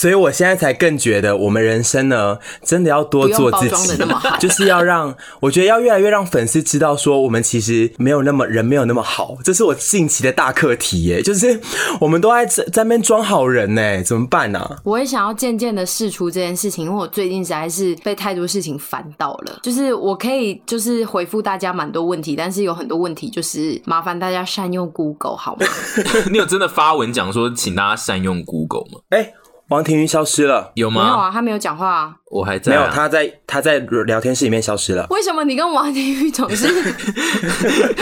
所以我现在才更觉得，我们人生呢，真的要多做自己，就是要让我觉得要越来越让粉丝知道，说我们其实没有那么人没有那么好，这是我近期的大课题耶。就是我们都在在那边装好人呢，怎么办呢、啊？我也想要渐渐的释出这件事情，因为我最近实在是被太多事情烦到了。就是我可以就是回复大家蛮多问题，但是有很多问题就是麻烦大家善用 Google 好吗？你有真的发文讲说，请大家善用 Google 吗？哎、欸。王庭云消失了，有吗？没有啊，他没有讲话啊。我还在、啊，没有，他在他在聊天室里面消失了。为什么你跟王庭云总是？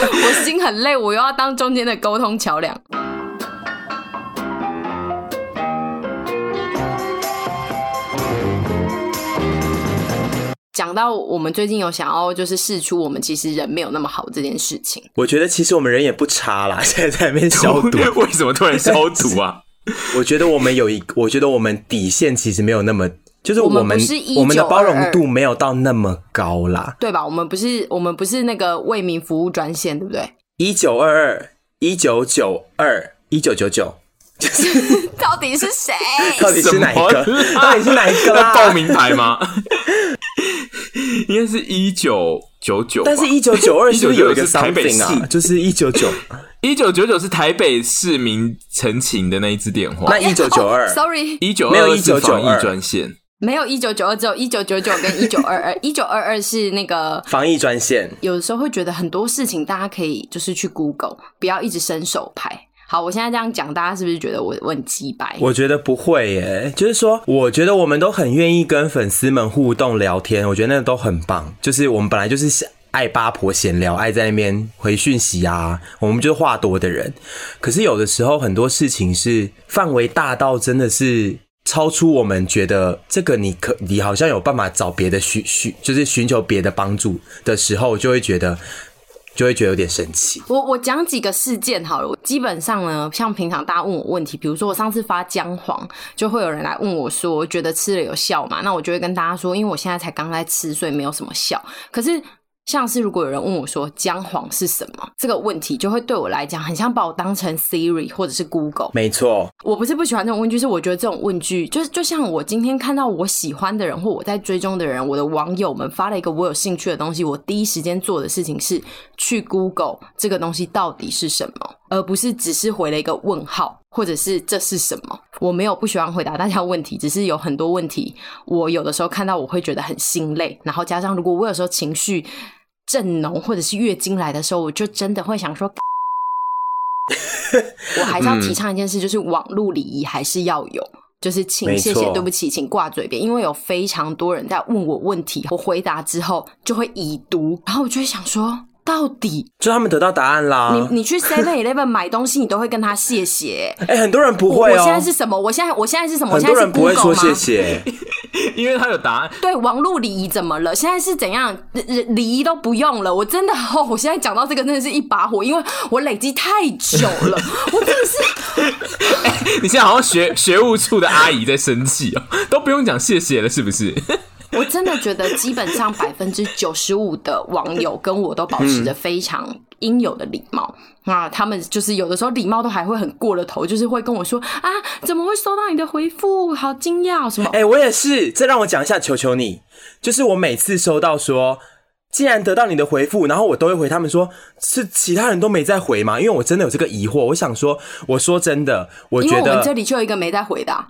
我心很累，我又要当中间的沟通桥梁。讲到我们最近有想要就是试出我们其实人没有那么好这件事情，我觉得其实我们人也不差啦。现在在那边消毒，为什么突然消毒啊？我觉得我们有一，我觉得我们底线其实没有那么，就是我们我们，我们的包容度没有到那么高啦，对吧？我们不是我们不是那个为民服务专线，对不对？一九二二一九九二一九九九，就 是到底是谁？到底是哪一个？到底是哪一个？在报名牌吗？应该是一九九九，但是一九九二是不是有一个 something 啊？就是一九九。一九九九是台北市民陈情的那一支电话。那一九九二，sorry，一九没有一九九二专线，没有一九九二，只有一九九九跟一九二二。一九二二是那个防疫专线。有的时候会觉得很多事情大家可以就是去 Google，不要一直伸手拍。好，我现在这样讲，大家是不是觉得我我很鸡白？我觉得不会耶，就是说，我觉得我们都很愿意跟粉丝们互动聊天，我觉得那个都很棒。就是我们本来就是想。爱八婆闲聊，爱在那边回讯息啊，我们就是话多的人。可是有的时候很多事情是范围大到真的是超出我们觉得这个你可你好像有办法找别的需需，就是寻求别的帮助的时候，就会觉得就会觉得有点生气。我我讲几个事件好了，基本上呢，像平常大家问我问题，比如说我上次发姜黄，就会有人来问我说，觉得吃了有效吗？那我就会跟大家说，因为我现在才刚在吃，所以没有什么效。可是。像是如果有人问我说姜黄是什么这个问题，就会对我来讲很像把我当成 Siri 或者是 Google。没错，我不是不喜欢这种问句，是我觉得这种问句就是就像我今天看到我喜欢的人或我在追踪的人，我的网友们发了一个我有兴趣的东西，我第一时间做的事情是去 Google 这个东西到底是什么，而不是只是回了一个问号或者是这是什么。我没有不喜欢回答大家问题，只是有很多问题我有的时候看到我会觉得很心累，然后加上如果我有时候情绪。正浓或者是月经来的时候，我就真的会想说，我还是要提倡一件事，就是网络礼仪还是要有，就是请、谢谢、对不起，请挂嘴边，因为有非常多人在问我问题，我回答之后就会已读，然后我就会想说。到底就他们得到答案啦。你你去 Seven Eleven 买东西，你都会跟他谢谢。哎、欸，很多人不会哦。我现在是什么？我现在我现在是什么？很多人不会说谢谢，因为他有答案。对，网络礼仪怎么了？现在是怎样？礼仪都不用了。我真的，哦，我现在讲到这个真的是一把火，因为我累积太久了。我真的是，欸，你现在好像学学务处的阿姨在生气哦，都不用讲谢谢了，是不是？我真的觉得，基本上百分之九十五的网友跟我都保持着非常应有的礼貌。那他们就是有的时候礼貌都还会很过了头，就是会跟我说啊，怎么会收到你的回复？好惊讶什么？哎、欸，我也是。再让我讲一下，求求你，就是我每次收到说，既然得到你的回复，然后我都会回他们说，是其他人都没在回吗？因为我真的有这个疑惑。我想说，我说真的，我觉得因为我们这里就有一个没在回的。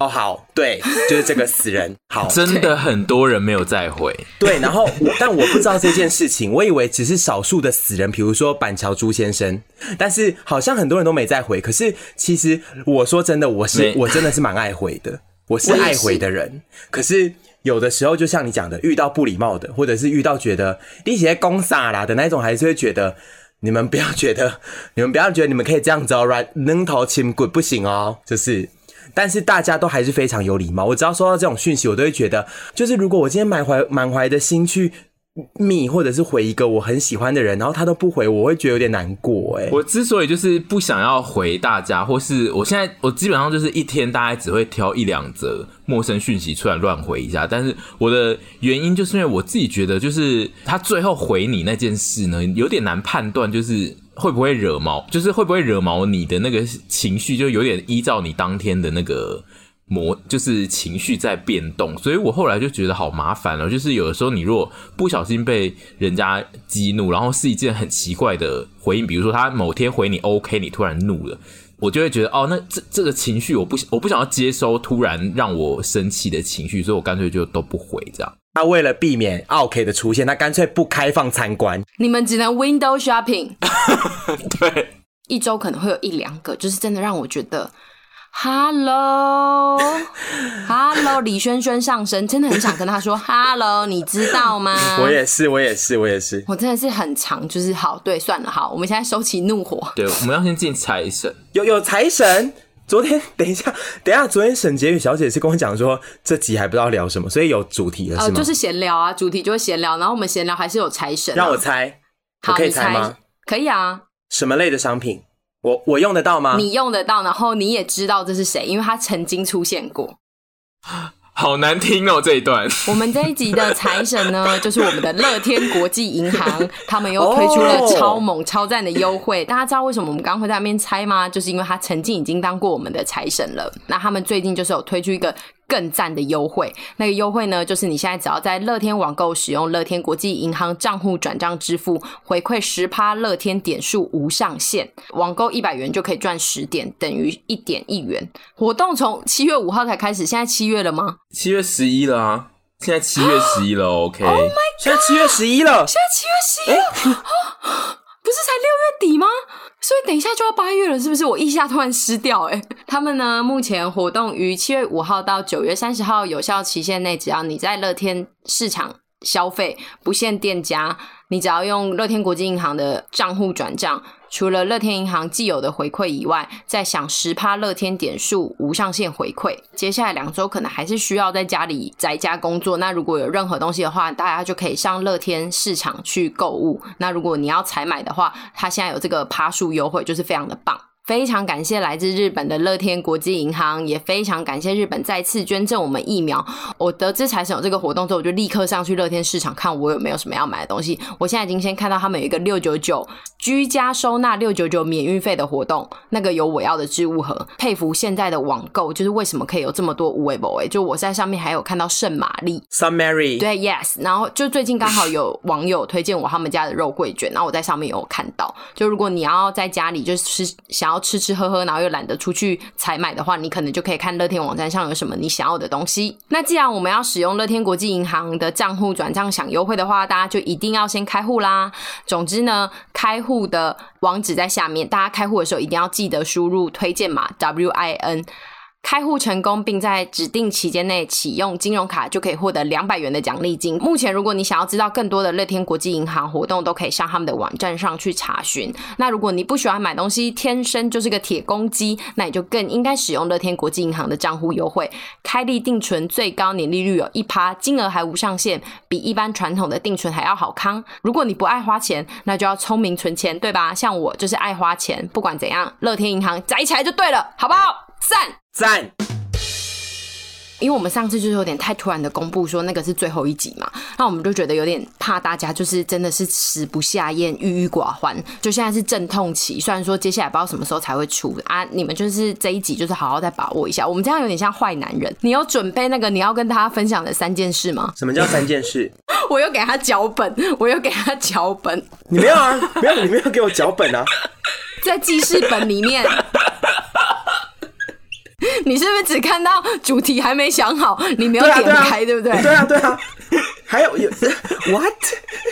哦，好，对，就是这个死人，好，真的很多人没有再回，对，然后我，但我不知道这件事情，我以为只是少数的死人，比如说板桥朱先生，但是好像很多人都没再回，可是其实我说真的，我是我真的是蛮爱回的，我是爱回的人，是可是有的时候就像你讲的，遇到不礼貌的，或者是遇到觉得你写公傻啦的那种，还是会觉得你们不要觉得，你们不要觉得你们可以这样子哦，right，扔头亲滚不行哦，就是。但是大家都还是非常有礼貌。我只要收到这种讯息，我都会觉得，就是如果我今天满怀满怀的心去密，或者是回一个我很喜欢的人，然后他都不回，我会觉得有点难过。哎，我之所以就是不想要回大家，或是我现在我基本上就是一天大概只会挑一两则陌生讯息出来乱回一下。但是我的原因就是因为我自己觉得，就是他最后回你那件事呢，有点难判断，就是。会不会惹毛？就是会不会惹毛你的那个情绪，就有点依照你当天的那个模就是情绪在变动，所以我后来就觉得好麻烦了。就是有的时候你如果不小心被人家激怒，然后是一件很奇怪的回应，比如说他某天回你 OK，你突然怒了，我就会觉得哦，那这这个情绪我不我不想要接收突然让我生气的情绪，所以我干脆就都不回这样。他为了避免 OK 的出现，他干脆不开放参观，你们只能 window shopping。对，一周可能会有一两个，就是真的让我觉得。Hello，Hello，李轩轩上身，真的很想跟他说 Hello，你知道吗？我也是，我也是，我也是，我真的是很长，就是好，对，算了，好，我们现在收起怒火。对，我们要先进财神，有有财神。昨天，等一下，等一下，昨天沈婕妤小姐是跟我讲说，这集还不知道聊什么，所以有主题了，是吗？呃，就是闲聊啊，主题就是闲聊，然后我们闲聊还是有财神啊。让我猜，我可以猜吗？可以啊。什么类的商品？我我用得到吗？你用得到，然后你也知道这是谁，因为他曾经出现过。好难听哦，这一段。我们这一集的财神呢，就是我们的乐天国际银行，他们又推出了超猛超赞的优惠。大家知道为什么我们刚刚会在那边猜吗？就是因为他曾经已经当过我们的财神了。那他们最近就是有推出一个。更赞的优惠，那个优惠呢，就是你现在只要在乐天网购使用乐天国际银行账户转账支付，回馈十趴乐天点数无上限，网购一百元就可以赚十点，等于一点一元。活动从七月五号才开始，现在七月了吗？七月十一了啊，现在七月十一了，OK。Oh my God，现在七月十一了，现在七月十一不是才六月底吗？所以等一下就要八月了，是不是？我一下突然失掉哎、他们呢，目前活动于七月五号到九月三十号有效期限内，只要你在乐天市场消费，不限店家，你只要用乐天国际银行的账户转账。除了乐天银行既有的回馈以外，再享十趴乐天点数无上限回馈。接下来两周可能还是需要在家里宅家工作，那如果有任何东西的话，大家就可以上乐天市场去购物。那如果你要采买的话，它现在有这个趴数优惠，就是非常的棒。非常感谢来自日本的乐天国际银行，也非常感谢日本再次捐赠我们疫苗。我得知财神有这个活动之后，我就立刻上去乐天市场看我有没有什么要买的东西。我现在已经先看到他们有一个六九九居家收纳六九九免运费的活动，那个有我要的置物盒。佩服现在的网购，就是为什么可以有这么多无为不为？就我在上面还有看到圣玛丽，Sun Mary，对，Yes。然后就最近刚好有网友推荐我他们家的肉桂卷，然后我在上面有看到，就如果你要在家里就是想要。吃吃喝喝，然后又懒得出去采买的话，你可能就可以看乐天网站上有什么你想要的东西。那既然我们要使用乐天国际银行的账户转账享优惠的话，大家就一定要先开户啦。总之呢，开户的网址在下面，大家开户的时候一定要记得输入推荐码 WIN。开户成功，并在指定期间内启用金融卡，就可以获得两百元的奖励金。目前，如果你想要知道更多的乐天国际银行活动，都可以上他们的网站上去查询。那如果你不喜欢买东西，天生就是个铁公鸡，那你就更应该使用乐天国际银行的账户优惠。开立定存最高年利率有一趴，金额还无上限，比一般传统的定存还要好康。如果你不爱花钱，那就要聪明存钱，对吧？像我就是爱花钱，不管怎样，乐天银行宅起来就对了，好不好？赞赞，因为我们上次就是有点太突然的公布说那个是最后一集嘛，那我们就觉得有点怕大家就是真的是食不下咽、郁郁寡欢。就现在是阵痛期，虽然说接下来不知道什么时候才会出啊，你们就是这一集就是好好再把握一下。我们这样有点像坏男人，你有准备那个你要跟大家分享的三件事吗？什么叫三件事？我又给他脚本，我又给他脚本。你没有啊？没有，你没有给我脚本啊？在记事本里面。你是不是只看到主题还没想好？你没有点开，对，啊对，啊、对不对？对啊，对啊。还有有 what？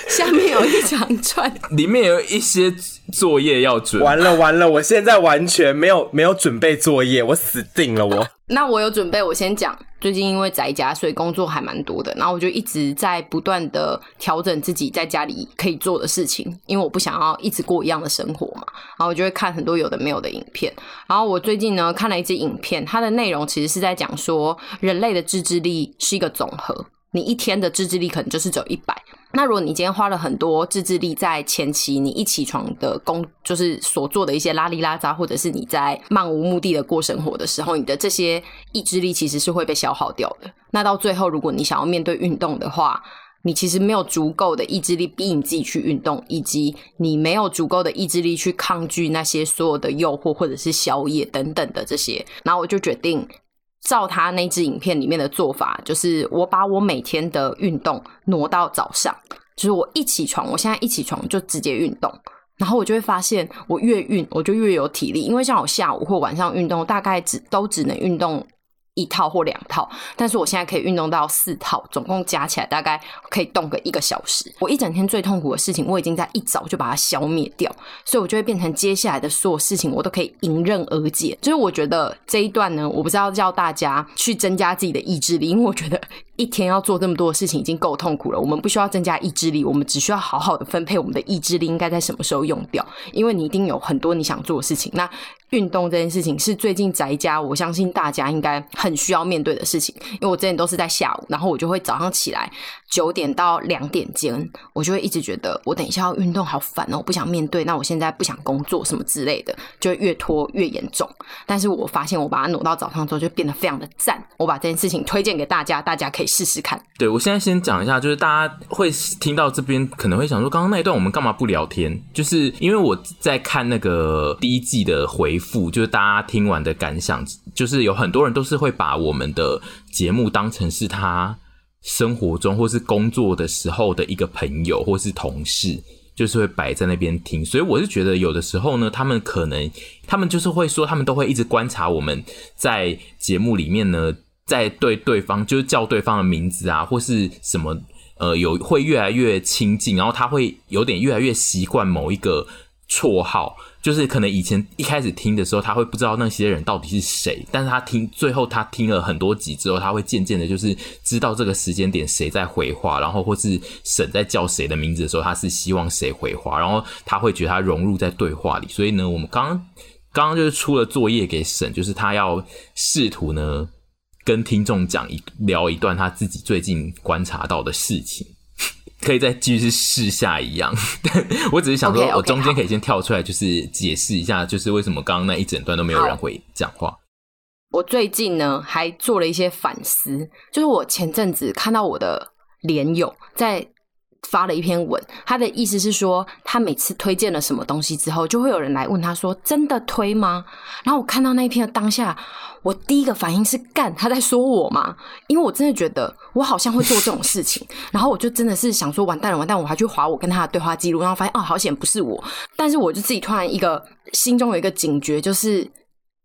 下面有一长串，里面有一些作业要准。完了完了，我现在完全没有没有准备作业，我死定了我。那我有准备，我先讲。最近因为宅家，所以工作还蛮多的。然后我就一直在不断的调整自己在家里可以做的事情，因为我不想要一直过一样的生活嘛。然后我就会看很多有的没有的影片。然后我最近呢看了一支影片，它的内容其实是在讲说，人类的自制力是一个总和。你一天的自制力可能就是只有一百。那如果你今天花了很多自制力在前期，你一起床的工就是所做的一些拉里拉杂，或者是你在漫无目的的过生活的时候，你的这些意志力其实是会被消耗掉的。那到最后，如果你想要面对运动的话，你其实没有足够的意志力逼你自己去运动，以及你没有足够的意志力去抗拒那些所有的诱惑或者是宵夜等等的这些。然后我就决定。照他那支影片里面的做法，就是我把我每天的运动挪到早上，就是我一起床，我现在一起床就直接运动，然后我就会发现，我越运我就越有体力，因为像我下午或晚上运动，大概只都只能运动。一套或两套，但是我现在可以运动到四套，总共加起来大概可以动个一个小时。我一整天最痛苦的事情，我已经在一早就把它消灭掉，所以我就会变成接下来的所有事情，我都可以迎刃而解。就是我觉得这一段呢，我不知道叫大家去增加自己的意志力，因为我觉得一天要做这么多的事情已经够痛苦了，我们不需要增加意志力，我们只需要好好的分配我们的意志力应该在什么时候用掉，因为你一定有很多你想做的事情。那运动这件事情是最近宅家，我相信大家应该很需要面对的事情。因为我之前都是在下午，然后我就会早上起来九点到两点间，我就会一直觉得我等一下要运动好烦哦，我不想面对。那我现在不想工作什么之类的，就越拖越严重。但是我发现我把它挪到早上之后，就变得非常的赞。我把这件事情推荐给大家，大家可以试试看。对，我现在先讲一下，就是大家会听到这边可能会想说，刚刚那一段我们干嘛不聊天？就是因为我在看那个第一季的回复。就是大家听完的感想，就是有很多人都是会把我们的节目当成是他生活中或是工作的时候的一个朋友或是同事，就是会摆在那边听。所以我是觉得有的时候呢，他们可能他们就是会说，他们都会一直观察我们在节目里面呢，在对对方就是叫对方的名字啊，或是什么呃，有会越来越亲近，然后他会有点越来越习惯某一个绰号。就是可能以前一开始听的时候，他会不知道那些人到底是谁，但是他听最后他听了很多集之后，他会渐渐的，就是知道这个时间点谁在回话，然后或是沈在叫谁的名字的时候，他是希望谁回话，然后他会觉得他融入在对话里。所以呢，我们刚刚刚刚就是出了作业给沈，就是他要试图呢跟听众讲一聊一段他自己最近观察到的事情。可以再继续试下一样，但我只是想说，我中间可以先跳出来，就是解释一下，就是为什么刚刚那一整段都没有人会讲话。我最近呢还做了一些反思，就是我前阵子看到我的连友在。发了一篇文，他的意思是说，他每次推荐了什么东西之后，就会有人来问他说：“真的推吗？”然后我看到那一篇的当下，我第一个反应是干，他在说我吗？因为我真的觉得我好像会做这种事情，然后我就真的是想说完蛋了，完蛋，我还去划我跟他的对话记录，然后发现哦，好险不是我。但是我就自己突然一个心中有一个警觉，就是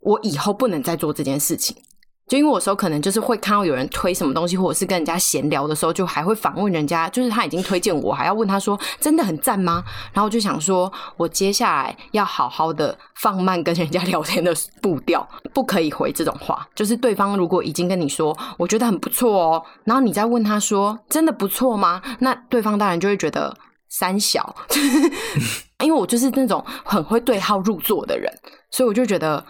我以后不能再做这件事情。就因为我有时候可能就是会看到有人推什么东西，或者是跟人家闲聊的时候，就还会反问人家，就是他已经推荐我，还要问他说真的很赞吗？然后我就想说，我接下来要好好的放慢跟人家聊天的步调，不可以回这种话。就是对方如果已经跟你说我觉得很不错哦，然后你再问他说真的不错吗？那对方当然就会觉得三小，因为我就是那种很会对号入座的人，所以我就觉得。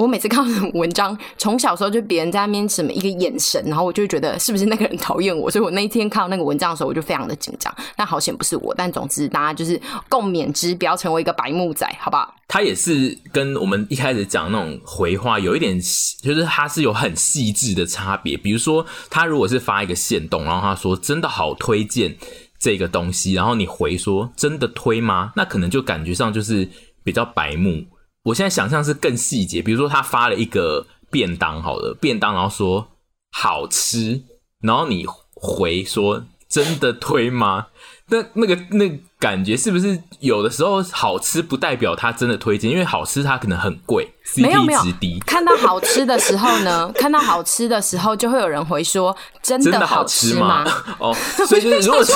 我每次看到文章，从小时候就别人在那边什么一个眼神，然后我就觉得是不是那个人讨厌我，所以我那一天看到那个文章的时候，我就非常的紧张。但好险不是我，但总之大家就是共勉之，不要成为一个白目仔，好不好？他也是跟我们一开始讲那种回话有一点，就是他是有很细致的差别。比如说，他如果是发一个线动，然后他说真的好推荐这个东西，然后你回说真的推吗？那可能就感觉上就是比较白目。我现在想象是更细节，比如说他发了一个便当，好了，便当，然后说好吃，然后你回说真的推吗？那那个那個感觉是不是有的时候好吃不代表他真的推荐？因为好吃它可能很贵，CP 值低。看到好吃的时候呢，看到好吃的时候就会有人回说真的好？吃吗哦，所以就是如果是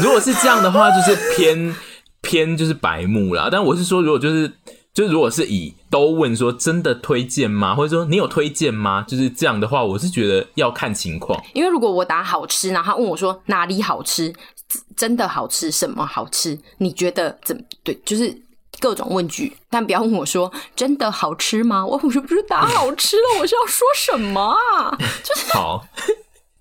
如果是这样的话，就是偏偏就是白目啦。但我是说，如果就是。就如果是以都问说真的推荐吗？或者说你有推荐吗？就是这样的话，我是觉得要看情况。因为如果我打好吃，然后他问我说哪里好吃，真的好吃，什么好吃？你觉得怎么对？就是各种问句，但不要问我说真的好吃吗？我我是不是打好吃了？我是要说什么啊？就是好。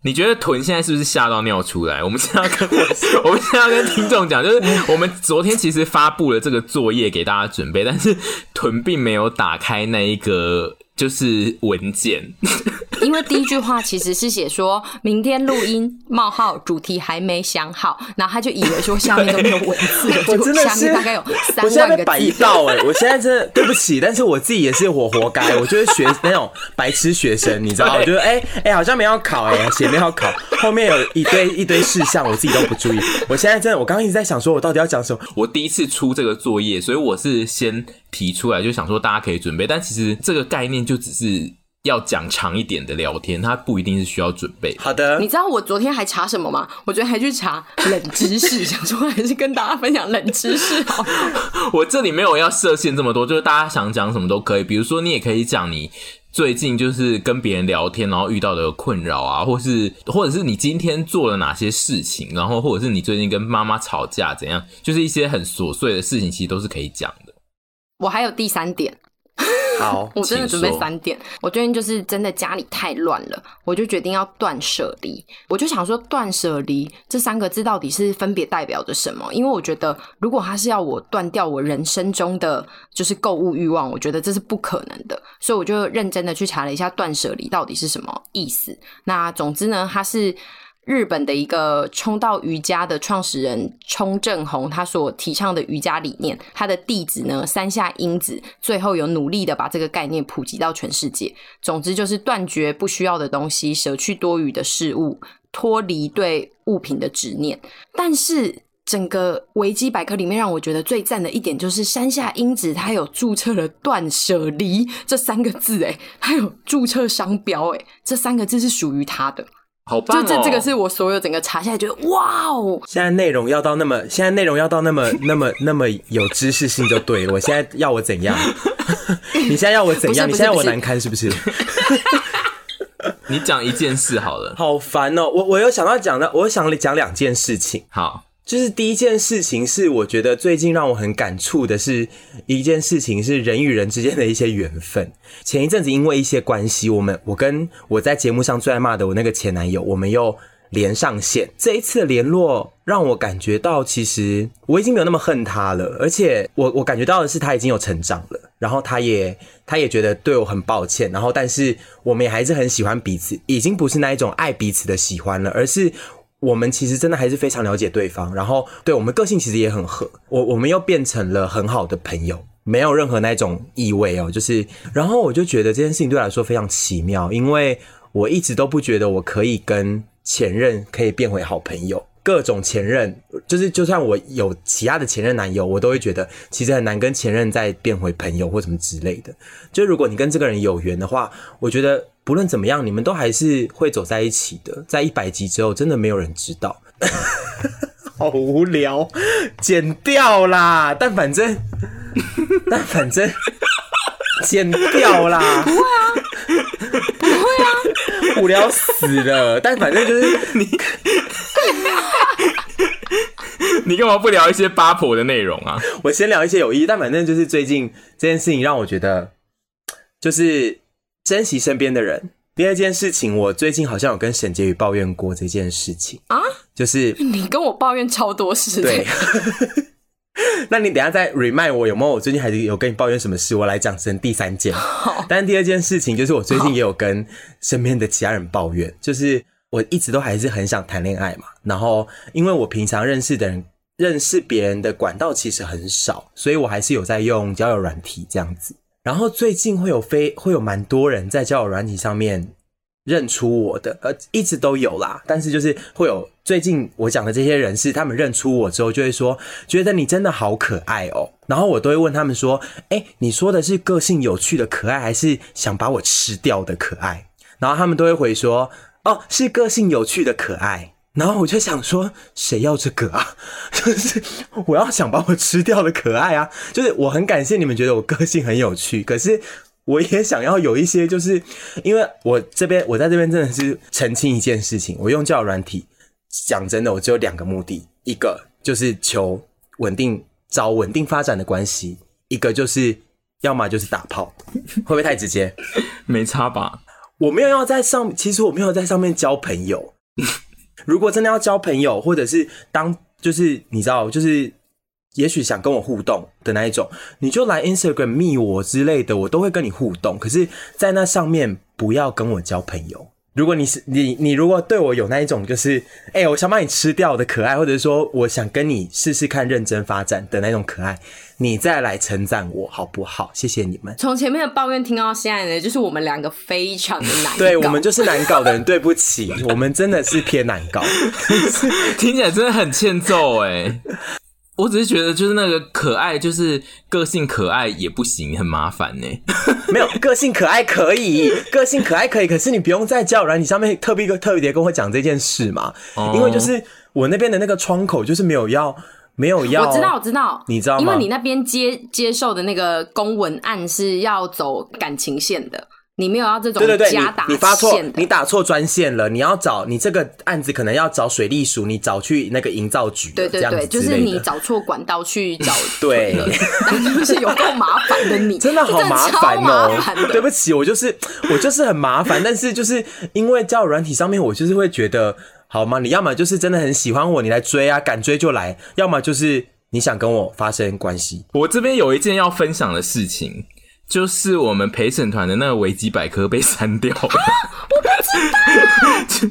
你觉得豚现在是不是吓到尿出来？我们现在要跟 我们现在要跟听众讲，就是我们昨天其实发布了这个作业给大家准备，但是豚并没有打开那一个。就是文件。因为第一句话其实是写说明天录音冒号主题还没想好，然后他就以为说下面都没有文字了，我真的是大概有三万个字。我现到哎、欸，我现在真的对不起，但是我自己也是我活该，我就是学 那种白痴学生，你知道，我觉得哎哎好像没要考哎、欸，写没要考，后面有一堆一堆事项，我自己都不注意。我现在真的，我刚刚一直在想说，我到底要讲什么？我第一次出这个作业，所以我是先提出来，就想说大家可以准备，但其实这个概念就只是。要讲长一点的聊天，它不一定是需要准备。好的，你知道我昨天还查什么吗？我昨天还去查冷知识，想说还是跟大家分享冷知识好。我这里没有要设限这么多，就是大家想讲什么都可以。比如说，你也可以讲你最近就是跟别人聊天，然后遇到的困扰啊，或是或者是你今天做了哪些事情，然后或者是你最近跟妈妈吵架怎样，就是一些很琐碎的事情，其实都是可以讲的。我还有第三点。好，我真的准备三点。我最近就是真的家里太乱了，我就决定要断舍离。我就想说，断舍离这三个字到底是分别代表着什么？因为我觉得，如果他是要我断掉我人生中的就是购物欲望，我觉得这是不可能的。所以我就认真的去查了一下断舍离到底是什么意思。那总之呢，它是。日本的一个冲道瑜伽的创始人冲正弘，他所提倡的瑜伽理念，他的弟子呢山下英子，最后有努力的把这个概念普及到全世界。总之就是断绝不需要的东西，舍去多余的事物，脱离对物品的执念。但是整个维基百科里面让我觉得最赞的一点，就是山下英子他有注册了“断舍离”这三个字，诶，他有注册商标，诶，这三个字是属于他的。好棒哦！就这这个是我所有整个查下来觉得哇哦！现在内容要到那么，现在内容要到那么 那么那么有知识性就对了。我现在要我怎样？你现在要我怎样？你现在要我难堪是不是？你讲一件事好了。好烦哦！我我有想到讲的，我想讲两件事情。好。就是第一件事情是，我觉得最近让我很感触的是一件事情，是人与人之间的一些缘分。前一阵子因为一些关系，我们我跟我在节目上最爱骂的我那个前男友，我们又连上线。这一次的联络让我感觉到，其实我已经没有那么恨他了，而且我我感觉到的是他已经有成长了，然后他也他也觉得对我很抱歉，然后但是我们也还是很喜欢彼此，已经不是那一种爱彼此的喜欢了，而是。我们其实真的还是非常了解对方，然后对我们个性其实也很合，我我们又变成了很好的朋友，没有任何那种意味哦，就是，然后我就觉得这件事情对我来说非常奇妙，因为我一直都不觉得我可以跟前任可以变回好朋友。各种前任，就是就算我有其他的前任男友，我都会觉得其实很难跟前任再变回朋友或什么之类的。就如果你跟这个人有缘的话，我觉得不论怎么样，你们都还是会走在一起的。在一百集之后，真的没有人知道，好无聊，剪掉啦。但反正，但反正剪掉啦。不会啊，不会啊，无聊死了。但反正就是你。你干嘛不聊一些八婆的内容啊？我先聊一些有意义，但反正就是最近这件事情让我觉得，就是珍惜身边的人。第二件事情，我最近好像有跟沈婕妤抱怨过这件事情啊，就是你跟我抱怨超多事。对，那你等下再 remind 我有没有？我最近还是有跟你抱怨什么事？我来讲成第三件。但第二件事情就是我最近也有跟身边的其他人抱怨，就是。我一直都还是很想谈恋爱嘛，然后因为我平常认识的人、认识别人的管道其实很少，所以我还是有在用交友软体这样子。然后最近会有非会有蛮多人在交友软体上面认出我的，呃，一直都有啦。但是就是会有最近我讲的这些人是他们认出我之后就会说，觉得你真的好可爱哦。然后我都会问他们说，诶，你说的是个性有趣的可爱，还是想把我吃掉的可爱？然后他们都会回说。哦，是个性有趣的可爱，然后我就想说，谁要这个啊？就是我要想把我吃掉的可爱啊！就是我很感谢你们觉得我个性很有趣，可是我也想要有一些，就是因为我这边我在这边真的是澄清一件事情，我用交友软体，讲真的，我只有两个目的，一个就是求稳定，找稳定发展的关系，一个就是要么就是打炮，会不会太直接？没差吧？我没有要在上，其实我没有在上面交朋友。如果真的要交朋友，或者是当就是你知道，就是也许想跟我互动的那一种，你就来 Instagram 密我之类的，我都会跟你互动。可是，在那上面不要跟我交朋友。如果你是你，你如果对我有那一种就是，哎、欸，我想把你吃掉的可爱，或者是说我想跟你试试看认真发展的那种可爱，你再来称赞我好不好？谢谢你们。从前面的抱怨听到现在呢，就是我们两个非常的难搞，对，我们就是难搞的人。对不起，我们真的是偏难搞，听起来真的很欠揍哎、欸。我只是觉得，就是那个可爱，就是个性可爱也不行，很麻烦呢。没有个性可爱可以，个性可爱可以，可是你不用在交友软体上面特别特别跟我讲这件事嘛。哦、因为就是我那边的那个窗口就是没有要，没有要。我知道，我知道，你知道吗？因为你那边接接受的那个公文案是要走感情线的。你没有要这种加打线的，你发错，你打错专线了。你要找你这个案子，可能要找水利署，你找去那个营造局。对对对，就是你找错管道去找。对，但就是有够麻烦的你，真的好麻烦哦。对不起，我就是我就是很麻烦，但是就是因为交友软体上面，我就是会觉得，好吗？你要么就是真的很喜欢我，你来追啊，敢追就来；要么就是你想跟我发生关系。我这边有一件要分享的事情。就是我们陪审团的那个维基百科被删掉了，我不知道，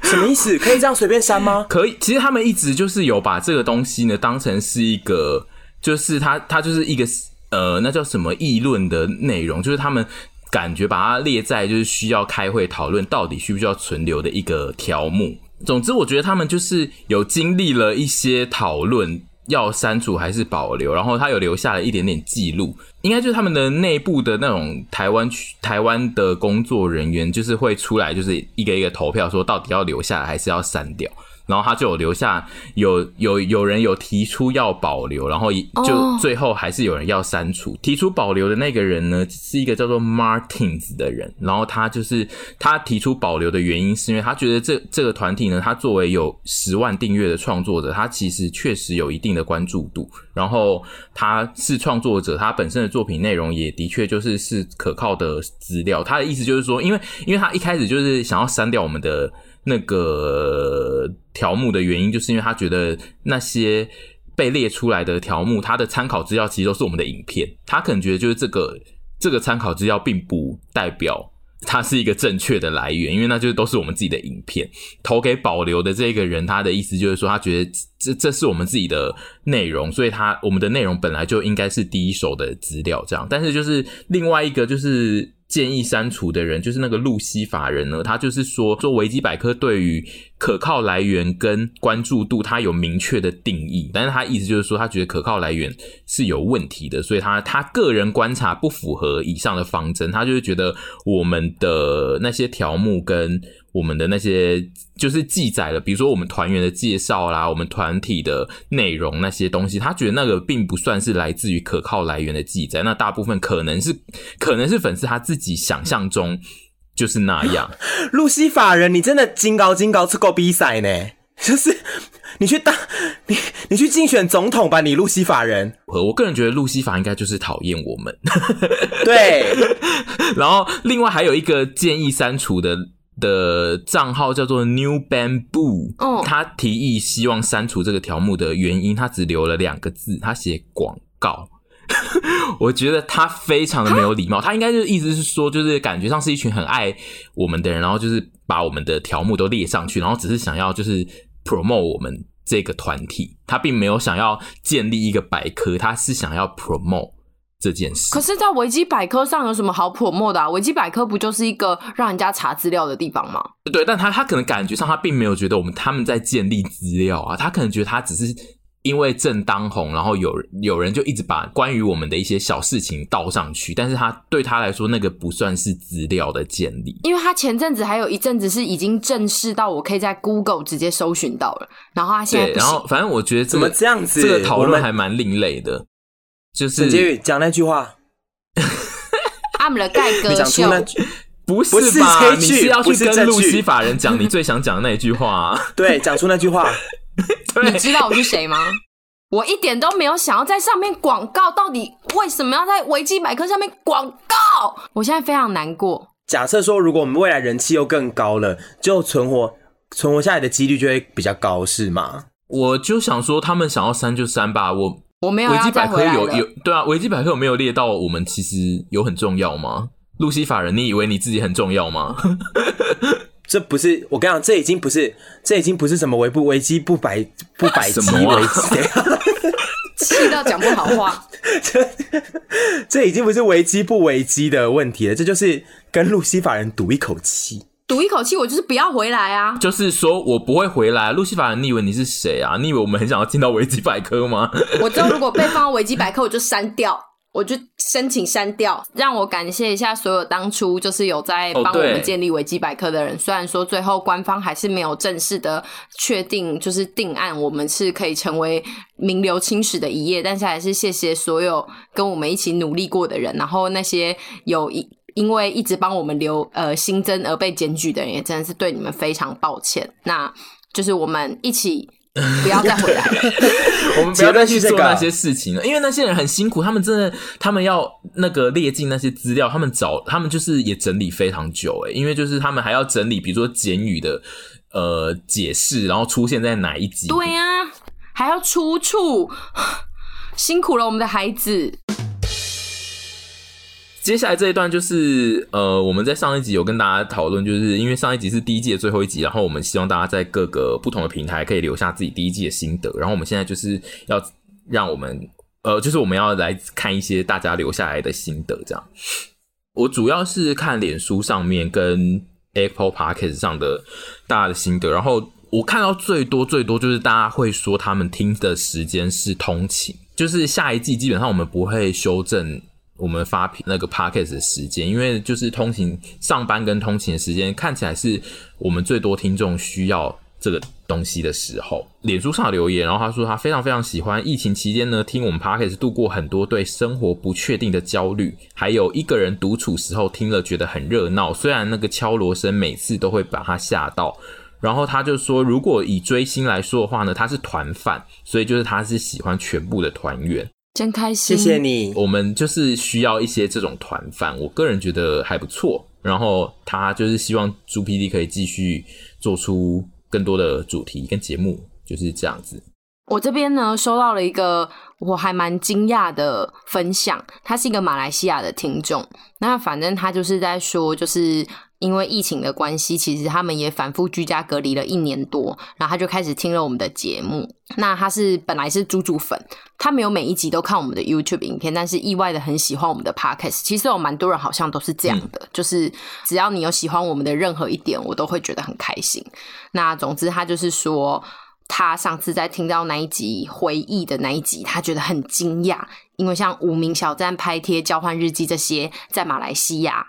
什么意思？可以这样随便删吗？可以。其实他们一直就是有把这个东西呢当成是一个，就是他他就是一个呃，那叫什么议论的内容，就是他们感觉把它列在就是需要开会讨论到底需不需要存留的一个条目。总之，我觉得他们就是有经历了一些讨论。要删除还是保留？然后他有留下了一点点记录，应该就是他们的内部的那种台湾区台湾的工作人员，就是会出来，就是一个一个投票，说到底要留下来还是要删掉。然后他就有留下，有有有人有提出要保留，然后就最后还是有人要删除。提出保留的那个人呢，是一个叫做 Martins 的人。然后他就是他提出保留的原因，是因为他觉得这这个团体呢，他作为有十万订阅的创作者，他其实确实有一定的关注度。然后他是创作者，他本身的作品内容也的确就是是可靠的资料。他的意思就是说，因为因为他一开始就是想要删掉我们的。那个条目的原因，就是因为他觉得那些被列出来的条目，他的参考资料其实都是我们的影片，他可能觉得就是这个这个参考资料并不代表它是一个正确的来源，因为那就都是我们自己的影片。投给保留的这个人，他的意思就是说，他觉得这这是我们自己的内容，所以他我们的内容本来就应该是第一手的资料，这样。但是就是另外一个就是。建议删除的人就是那个路西法人呢，他就是说，做维基百科对于可靠来源跟关注度，他有明确的定义，但是他意思就是说，他觉得可靠来源是有问题的，所以他他个人观察不符合以上的方针，他就是觉得我们的那些条目跟。我们的那些就是记载了，比如说我们团员的介绍啦，我们团体的内容那些东西，他觉得那个并不算是来自于可靠来源的记载，那大部分可能是可能是粉丝他自己想象中就是那样。路西法人，你真的金高金高出够比赛呢？就是你去当你你去竞选总统吧，你路西法人。我个人觉得路西法应该就是讨厌我们。对，然后另外还有一个建议删除的。的账号叫做 New Bamboo，哦，他提议希望删除这个条目的原因，他只留了两个字，他写广告。我觉得他非常的没有礼貌，他应该就是意思是说，就是感觉上是一群很爱我们的人，然后就是把我们的条目都列上去，然后只是想要就是 promote 我们这个团体，他并没有想要建立一个百科，他是想要 promote。这件事，可是，在维基百科上有什么好 promote 的啊？维基百科不就是一个让人家查资料的地方吗？对，但他他可能感觉上，他并没有觉得我们他们在建立资料啊，他可能觉得他只是因为正当红，然后有有人就一直把关于我们的一些小事情倒上去，但是他对他来说，那个不算是资料的建立，因为他前阵子还有一阵子是已经正式到我可以在 Google 直接搜寻到了，然后他现在对，然后反正我觉得、这个、怎么这样子，这个讨论还蛮另类的。就是沈婕妤讲那句话，阿姆的盖哥秀，不是吧？你是要去跟路西法人讲你最想讲的那一句话啊？对，讲出那句话。你知道我是谁吗？我一点都没有想要在上面广告，到底为什么要在维基百科上面广告？我现在非常难过。假设说，如果我们未来人气又更高了，就存活存活下来的几率就会比较高，是吗？我就想说，他们想要删就删吧，我。我没有维基百科有有有对啊，维基百科有没有列到我们其实有很重要吗？路西法人，你以为你自己很重要吗？这不是我跟你讲，这已经不是，这已经不是什么维不维基不百不百基维基，气到讲不好话。这这已经不是维基不维基的问题了，这就是跟路西法人赌一口气，赌一口气，我就是不要回来啊！就是说我不会回来，路西法人，你以为你是谁啊？你以为我们很想要进到维基百科吗？我知道，如果被放到维基百科，我就删掉。我就申请删掉，让我感谢一下所有当初就是有在帮我们建立维基百科的人。虽然说最后官方还是没有正式的确定，就是定案，我们是可以成为名留青史的一页，但是还是谢谢所有跟我们一起努力过的人。然后那些有一因为一直帮我们留呃新增而被检举的人，也真的是对你们非常抱歉。那就是我们一起。不要再回来了，我们不要再去做那些事情了，因为那些人很辛苦，他们真的，他们要那个列进那些资料，他们找，他们就是也整理非常久，诶，因为就是他们还要整理，比如说简语的呃解释，然后出现在哪一集，对呀、啊，还要出处，辛苦了我们的孩子。接下来这一段就是呃，我们在上一集有跟大家讨论，就是因为上一集是第一季的最后一集，然后我们希望大家在各个不同的平台可以留下自己第一季的心得，然后我们现在就是要让我们呃，就是我们要来看一些大家留下来的心得，这样。我主要是看脸书上面跟 Apple Podcast 上的大家的心得，然后我看到最多最多就是大家会说他们听的时间是通勤，就是下一季基本上我们不会修正。我们发那个 podcast 的时间，因为就是通勤上班跟通勤的时间，看起来是我们最多听众需要这个东西的时候。脸书上留言，然后他说他非常非常喜欢疫情期间呢，听我们 podcast 度过很多对生活不确定的焦虑，还有一个人独处时候听了觉得很热闹，虽然那个敲锣声每次都会把他吓到。然后他就说，如果以追星来说的话呢，他是团饭，所以就是他是喜欢全部的团员。真开心，谢谢你。我们就是需要一些这种团饭，我个人觉得还不错。然后他就是希望朱 PD 可以继续做出更多的主题跟节目，就是这样子。我这边呢收到了一个我还蛮惊讶的分享，他是一个马来西亚的听众。那反正他就是在说，就是。因为疫情的关系，其实他们也反复居家隔离了一年多，然后他就开始听了我们的节目。那他是本来是猪猪粉，他没有每一集都看我们的 YouTube 影片，但是意外的很喜欢我们的 Podcast。其实有蛮多人好像都是这样的，嗯、就是只要你有喜欢我们的任何一点，我都会觉得很开心。那总之，他就是说，他上次在听到那一集回忆的那一集，他觉得很惊讶，因为像无名小站拍贴、交换日记这些，在马来西亚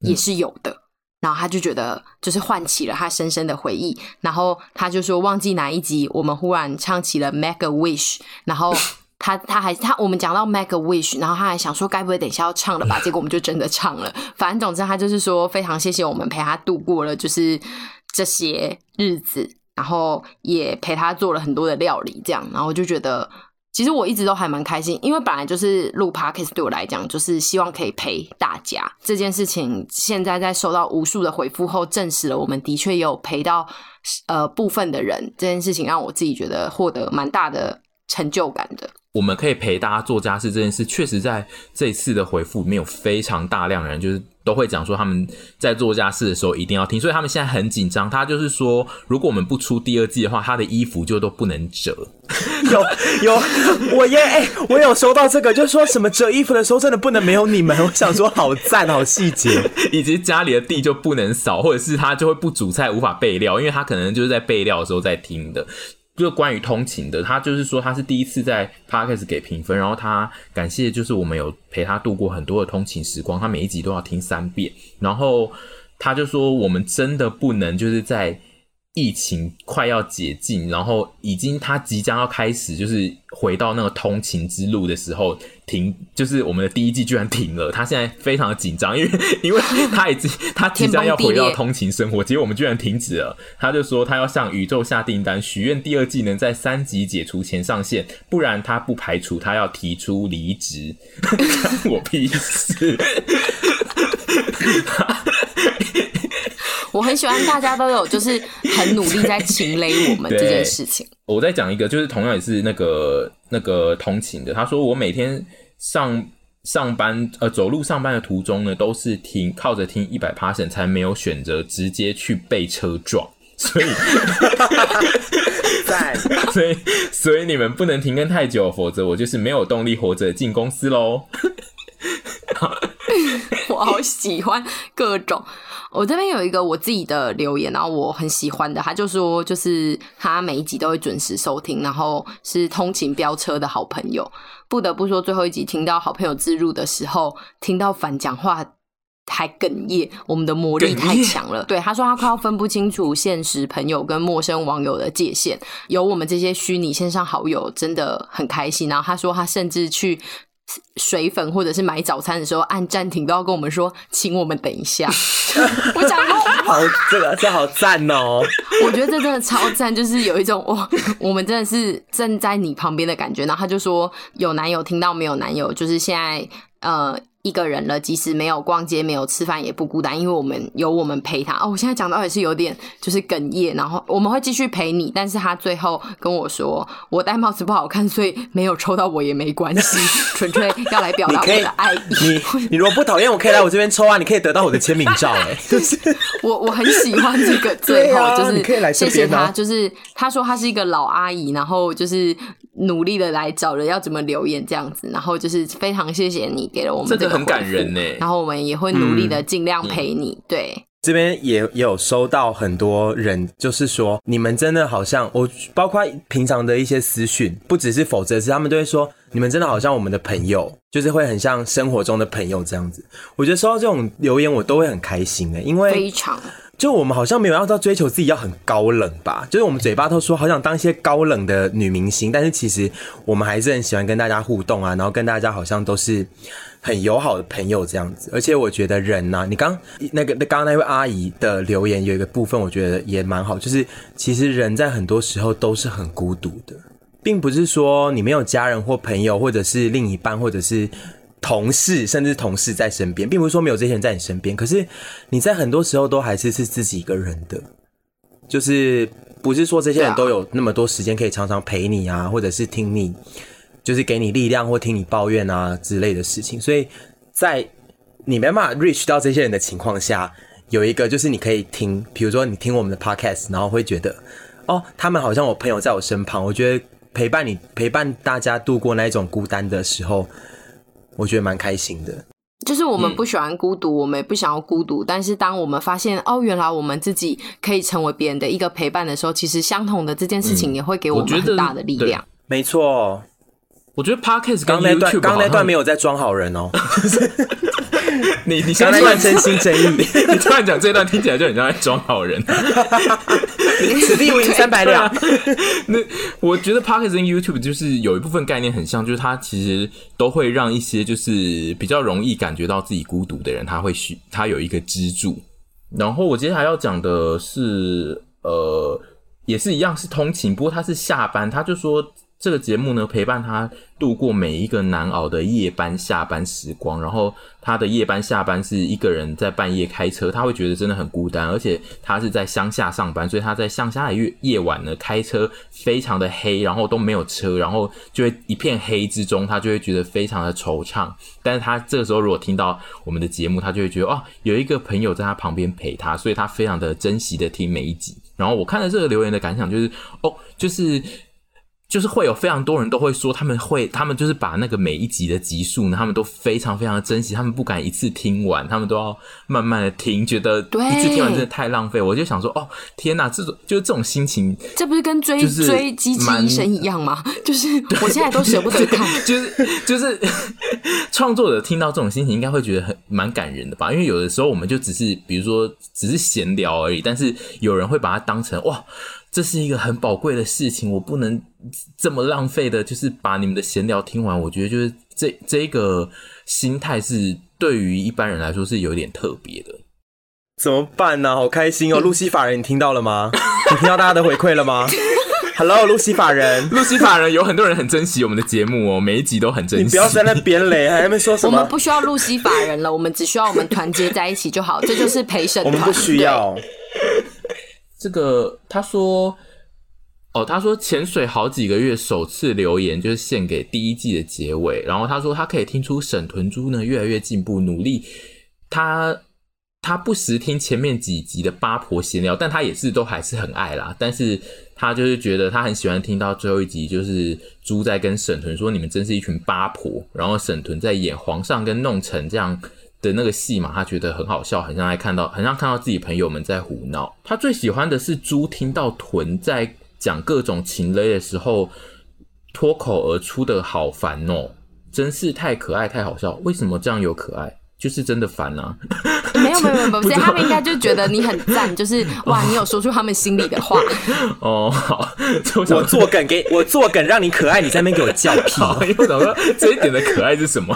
也是有的。嗯然后他就觉得，就是唤起了他深深的回忆。然后他就说，忘记哪一集，我们忽然唱起了《Make a Wish》。然后 他他还他我们讲到《Make a Wish》，然后他还想说，该不会等一下要唱了吧？结果我们就真的唱了。反正总之，他就是说，非常谢谢我们陪他度过了就是这些日子，然后也陪他做了很多的料理，这样。然后我就觉得。其实我一直都还蛮开心，因为本来就是录 podcast 对我来讲，就是希望可以陪大家这件事情。现在在收到无数的回复后，证实了我们的确有陪到呃部分的人，这件事情让我自己觉得获得蛮大的成就感的。我们可以陪大家做家事这件事，确实在这一次的回复里面有非常大量的人就是。都会讲说他们在做家事的时候一定要听，所以他们现在很紧张。他就是说，如果我们不出第二季的话，他的衣服就都不能折。有 有，我也哎、欸，我有收到这个，就是说什么折衣服的时候真的不能没有你们。我想说好赞，好细节，以及家里的地就不能扫，或者是他就会不煮菜无法备料，因为他可能就是在备料的时候在听的。就关于通勤的，他就是说他是第一次在 Podcast 给评分，然后他感谢就是我们有陪他度过很多的通勤时光，他每一集都要听三遍，然后他就说我们真的不能就是在。疫情快要解禁，然后已经他即将要开始，就是回到那个通勤之路的时候停，就是我们的第一季居然停了。他现在非常的紧张，因为因为他已经他即将要回到通勤生活，结果我们居然停止了。他就说他要向宇宙下订单，许愿第二季能在三级解除前上线，不然他不排除他要提出离职。我屁事！我很喜欢大家都有就是很努力在勤勒 我们这件事情。我再讲一个，就是同样也是那个那个通勤的，他说我每天上上班呃走路上班的途中呢，都是听靠着听一百 passion 才没有选择直接去被车撞，所以 在所以所以你们不能停更太久，否则我就是没有动力活着进公司喽。我好喜欢各种。我这边有一个我自己的留言，然后我很喜欢的，他就说，就是他每一集都会准时收听，然后是通勤飙车的好朋友。不得不说，最后一集听到好朋友自入的时候，听到反讲话还哽咽，我们的魔力太强了。对，他说他快要分不清楚现实朋友跟陌生网友的界限，有我们这些虚拟线上好友真的很开心。然后他说他甚至去。水粉或者是买早餐的时候按暂停都要跟我们说，请我们等一下。我想说，好，这个这好赞哦！我觉得这真的超赞，就是有一种我我们真的是站在你旁边的感觉。然后他就说，有男友听到没有男友，就是现在呃。一个人了，即使没有逛街、没有吃饭，也不孤单，因为我们有我们陪他。哦，我现在讲到也是有点就是哽咽，然后我们会继续陪你。但是他最后跟我说，我戴帽子不好看，所以没有抽到我也没关系，纯粹要来表达我的爱意。你你如果不讨厌，我可以来我这边抽啊，你可以得到我的签名照。哎，就 是我我很喜欢这个，最后 就是谢谢他，就是他说他是一个老阿姨，然后就是。努力的来找人要怎么留言这样子，然后就是非常谢谢你给了我们，这个很感人呢。然后我们也会努力的尽量陪你。嗯、对，这边也也有收到很多人，就是说你们真的好像我，包括平常的一些私讯，不只是否则是他们都会说你们真的好像我们的朋友，就是会很像生活中的朋友这样子。我觉得收到这种留言，我都会很开心的，因为非常。就我们好像没有要到追求自己要很高冷吧，就是我们嘴巴都说好想当一些高冷的女明星，但是其实我们还是很喜欢跟大家互动啊，然后跟大家好像都是很友好的朋友这样子。而且我觉得人呐、你刚那个那刚刚那位阿姨的留言有一个部分，我觉得也蛮好，就是其实人在很多时候都是很孤独的，并不是说你没有家人或朋友，或者是另一半，或者是。同事甚至同事在身边，并不是说没有这些人在你身边，可是你在很多时候都还是是自己一个人的，就是不是说这些人都有那么多时间可以常常陪你啊，或者是听你，就是给你力量或听你抱怨啊之类的事情。所以在你没办法 reach 到这些人的情况下，有一个就是你可以听，比如说你听我们的 podcast，然后会觉得哦，他们好像我朋友在我身旁，我觉得陪伴你陪伴大家度过那一种孤单的时候。我觉得蛮开心的，就是我们不喜欢孤独，嗯、我们也不想要孤独。但是当我们发现哦，原来我们自己可以成为别人的一个陪伴的时候，其实相同的这件事情也会给我们很大的力量。没错，我觉得 Podcast 刚那段刚那段没有在装好人哦。你你刚才那段真心真意，你突然讲这段听起来就很像在装好人。此地无银三百两。那我觉得 Podcast 跟 YouTube 就是有一部分概念很像，就是它其实都会让一些就是比较容易感觉到自己孤独的人，他会需他有一个支柱。然后我接下来要讲的是，呃，也是一样是通勤，不过他是下班，他就说。这个节目呢，陪伴他度过每一个难熬的夜班、下班时光。然后他的夜班、下班是一个人在半夜开车，他会觉得真的很孤单。而且他是在乡下上班，所以他在乡下的夜夜晚呢，开车非常的黑，然后都没有车，然后就会一片黑之中，他就会觉得非常的惆怅。但是他这个时候如果听到我们的节目，他就会觉得哦，有一个朋友在他旁边陪他，所以他非常的珍惜的听每一集。然后我看了这个留言的感想就是，哦，就是。就是会有非常多人都会说，他们会，他们就是把那个每一集的集数呢，他们都非常非常的珍惜，他们不敢一次听完，他们都要慢慢的听，觉得一次听完真的太浪费。我就想说，哦，天哪，这种就是这种心情，这不是跟追追机器医生一样吗？就是 我现在都舍不得看，就是就是 创作者听到这种心情，应该会觉得很蛮感人的吧？因为有的时候我们就只是比如说只是闲聊而已，但是有人会把它当成哇。这是一个很宝贵的事情，我不能这么浪费的，就是把你们的闲聊听完。我觉得就是这这一个心态是对于一般人来说是有点特别的。怎么办呢？好开心哦，路西法人，你听到了吗？你听到大家的回馈了吗？Hello，路西法人，路西法人，有很多人很珍惜我们的节目哦，每一集都很珍惜。你不要在那边嘞，还没说什么？我们不需要路西法人了，我们只需要我们团结在一起就好，这就是陪审团。我们不需要。这个他说，哦，他说潜水好几个月，首次留言就是献给第一季的结尾。然后他说他可以听出沈屯珠呢越来越进步，努力。他他不时听前面几集的八婆闲聊，但他也是都还是很爱啦。但是他就是觉得他很喜欢听到最后一集，就是猪在跟沈屯说：“你们真是一群八婆。”然后沈屯在演皇上跟弄臣这样。的那个戏嘛，他觉得很好笑，很像在看到，很像看到自己朋友们在胡闹。他最喜欢的是猪听到豚在讲各种情勒的时候脱口而出的好烦哦，真是太可爱太好笑。为什么这样有可爱？就是真的烦啊！没有没有没有，不是他们应该就觉得你很 赞，就是 哇，你有说出他们心里的话。哦，好，我做梗给我做梗让你可爱，你在那边给我叫屁。因为我想说这一点的可爱是什么？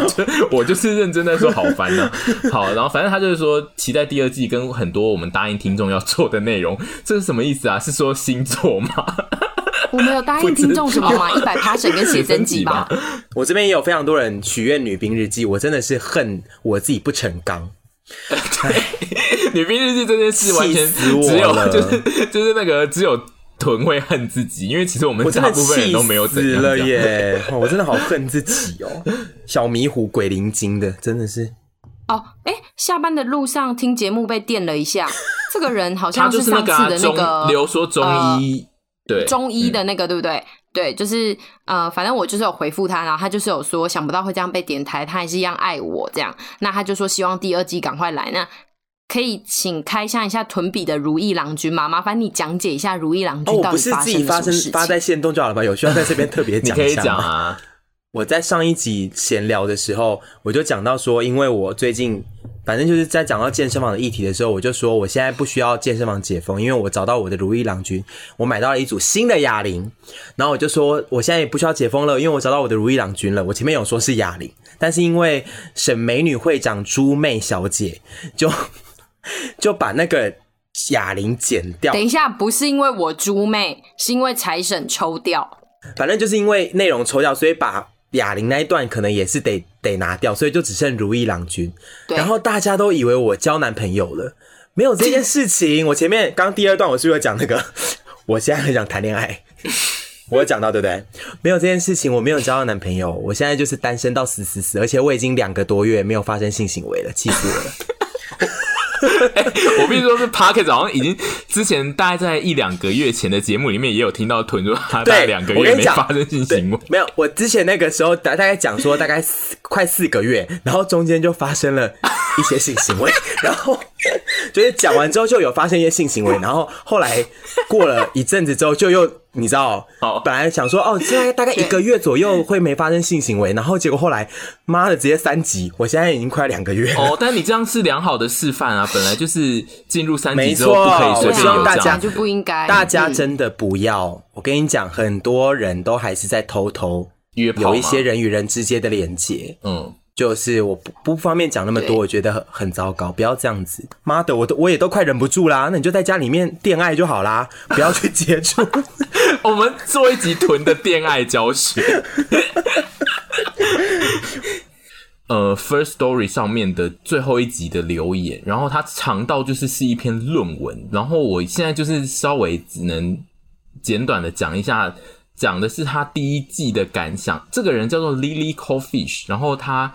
我就是认真在说好烦呢、啊。好，然后反正他就是说期待第二季跟很多我们答应听众要做的内容，这是什么意思啊？是说星座吗？我没有答应 听众什么吗？一百 passion 跟写真集吧。我这边也有非常多人许愿女兵日记，我真的是恨我自己不成钢。对，女兵日记这件事完全只有 就是就是那个只有屯会恨自己，因为其实我们大部分人都没有怎样死了耶。我真的好恨自己哦，小迷糊鬼灵精的，真的是。哦，哎，下班的路上听节目被电了一下，这个人好像是上次的那个刘说中医。中医的那个、嗯、对不对？对，就是呃，反正我就是有回复他，然后他就是有说想不到会这样被点台，他还是一样爱我这样。那他就说希望第二季赶快来，那可以请开箱一下屯比的如意郎君吗？麻烦你讲解一下如意郎君到底发生什么事情。哦、不是自己发生发在线动就好了吧？有需要在这边特别讲一下吗？你可以讲啊。我在上一集闲聊的时候，我就讲到说，因为我最近。反正就是在讲到健身房的议题的时候，我就说我现在不需要健身房解封，因为我找到我的如意郎君，我买到了一组新的哑铃，然后我就说我现在也不需要解封了，因为我找到我的如意郎君了。我前面有说是哑铃，但是因为沈美女会长猪妹小姐就 就把那个哑铃剪掉。等一下，不是因为我猪妹，是因为财神抽掉。反正就是因为内容抽掉，所以把。哑铃那一段可能也是得得拿掉，所以就只剩如意郎君。然后大家都以为我交男朋友了，没有这件事情。我前面刚第二段我是不是有讲那个？我现在很想谈恋爱，我有讲到对不对？没有这件事情，我没有交到男朋友，我现在就是单身到死死死，而且我已经两个多月没有发生性行为了，气死我了。欸、我必须说，是 Podcast 好像已经之前大概在一两个月前的节目里面也有听到豚说他大概两个月没发生性行为。没有，我之前那个时候大大概讲说大概四快四个月，然后中间就发生了一些性行为，然后就是讲完之后就有发生一些性行为，然后后来过了一阵子之后就又。你知道，哦，本来想说哦，现在大概一个月左右会没发生性行为，然后结果后来，妈的，直接三级，我现在已经快两个月。哦，但你这样是良好的示范啊，本来就是进入三级之后不可以随便有这样，我希望大家就不应该，大家真的不要。嗯、我跟你讲，很多人都还是在偷偷约，有一些人与人之间的连接，嗯。就是我不不方便讲那么多，我觉得很很糟糕，不要这样子。妈的，我都我也都快忍不住啦，那你就在家里面恋爱就好啦，不要去接触。我们做一集囤的恋爱教学。呃，First Story 上面的最后一集的留言，然后它长到就是是一篇论文，然后我现在就是稍微只能简短的讲一下。讲的是他第一季的感想。这个人叫做 Lily Cowfish，然后他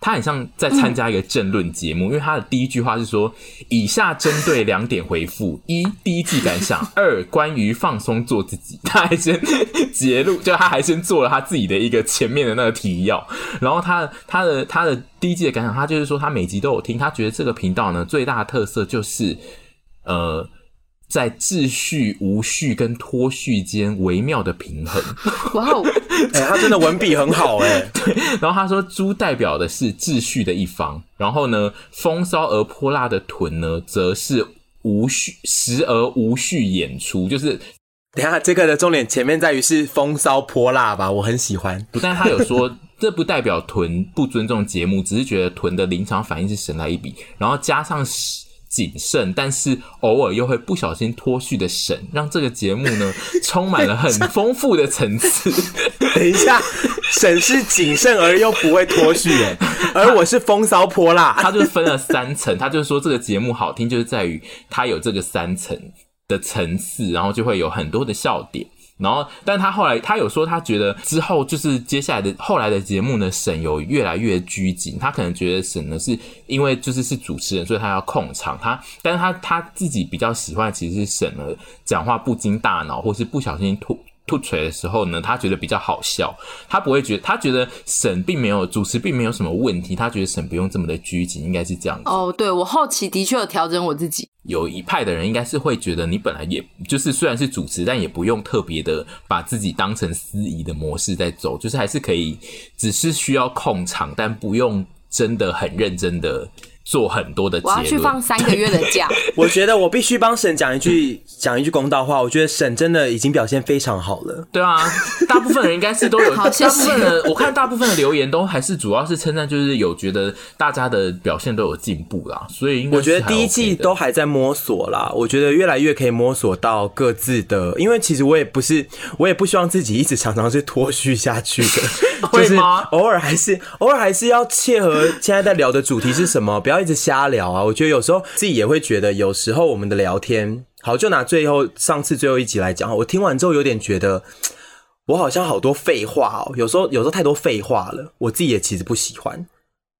他很像在参加一个政论节目，因为他的第一句话是说：以下针对两点回复：一、第一季感想；二、关于放松做自己。他还先揭露，就他还先做了他自己的一个前面的那个提要。然后他他的他的第一季的感想，他就是说他每集都有听，他觉得这个频道呢最大的特色就是呃。在秩序、无序跟脱序间微妙的平衡。哇哦，哎，他真的文笔很好哎。对，然后他说猪代表的是秩序的一方，然后呢，风骚而泼辣的豚呢，则是无序时而无序演出。就是，等下这个的重点前面在于是风骚泼辣吧，我很喜欢。不但他有说，这不代表屯不尊重节目，只是觉得屯的临场反应是神来一笔，然后加上。谨慎，但是偶尔又会不小心脱序的沈，让这个节目呢 充满了很丰富的层次。等一下，沈是谨慎而又不会脱序，哎，而我是风骚泼辣。他就分了三层，他就说这个节目好听就是在于它有这个三层。的层次，然后就会有很多的笑点。然后，但他后来他有说，他觉得之后就是接下来的后来的节目呢，沈有越来越拘谨。他可能觉得沈呢是因为就是是主持人，所以他要控场。他，但是他他自己比较喜欢其实是沈呢讲话不经大脑，或是不小心吐吐槌的时候呢，他觉得比较好笑。他不会觉得，他觉得沈并没有主持并没有什么问题。他觉得沈不用这么的拘谨，应该是这样子。哦，对，我后期的确有调整我自己。有一派的人应该是会觉得，你本来也就是虽然是主持，但也不用特别的把自己当成司仪的模式在走，就是还是可以，只是需要控场，但不用真的很认真的。做很多的，我要去放三个月的假。我觉得我必须帮沈讲一句讲一句公道话。我觉得沈真的已经表现非常好了。对啊，大部分人应该是都有。好，谢谢。大部分的我看大部分的留言都还是主要是称赞，就是有觉得大家的表现都有进步啦。所以应该、OK、我觉得第一季都还在摸索啦。我觉得越来越可以摸索到各自的，因为其实我也不是，我也不希望自己一直常常是脱序下去的。就是偶尔还是偶尔还是要切合现在在聊的主题是什么，不要。一直瞎聊啊！我觉得有时候自己也会觉得，有时候我们的聊天，好，就拿最后上次最后一集来讲，我听完之后有点觉得，我好像好多废话哦。有时候有时候太多废话了，我自己也其实不喜欢，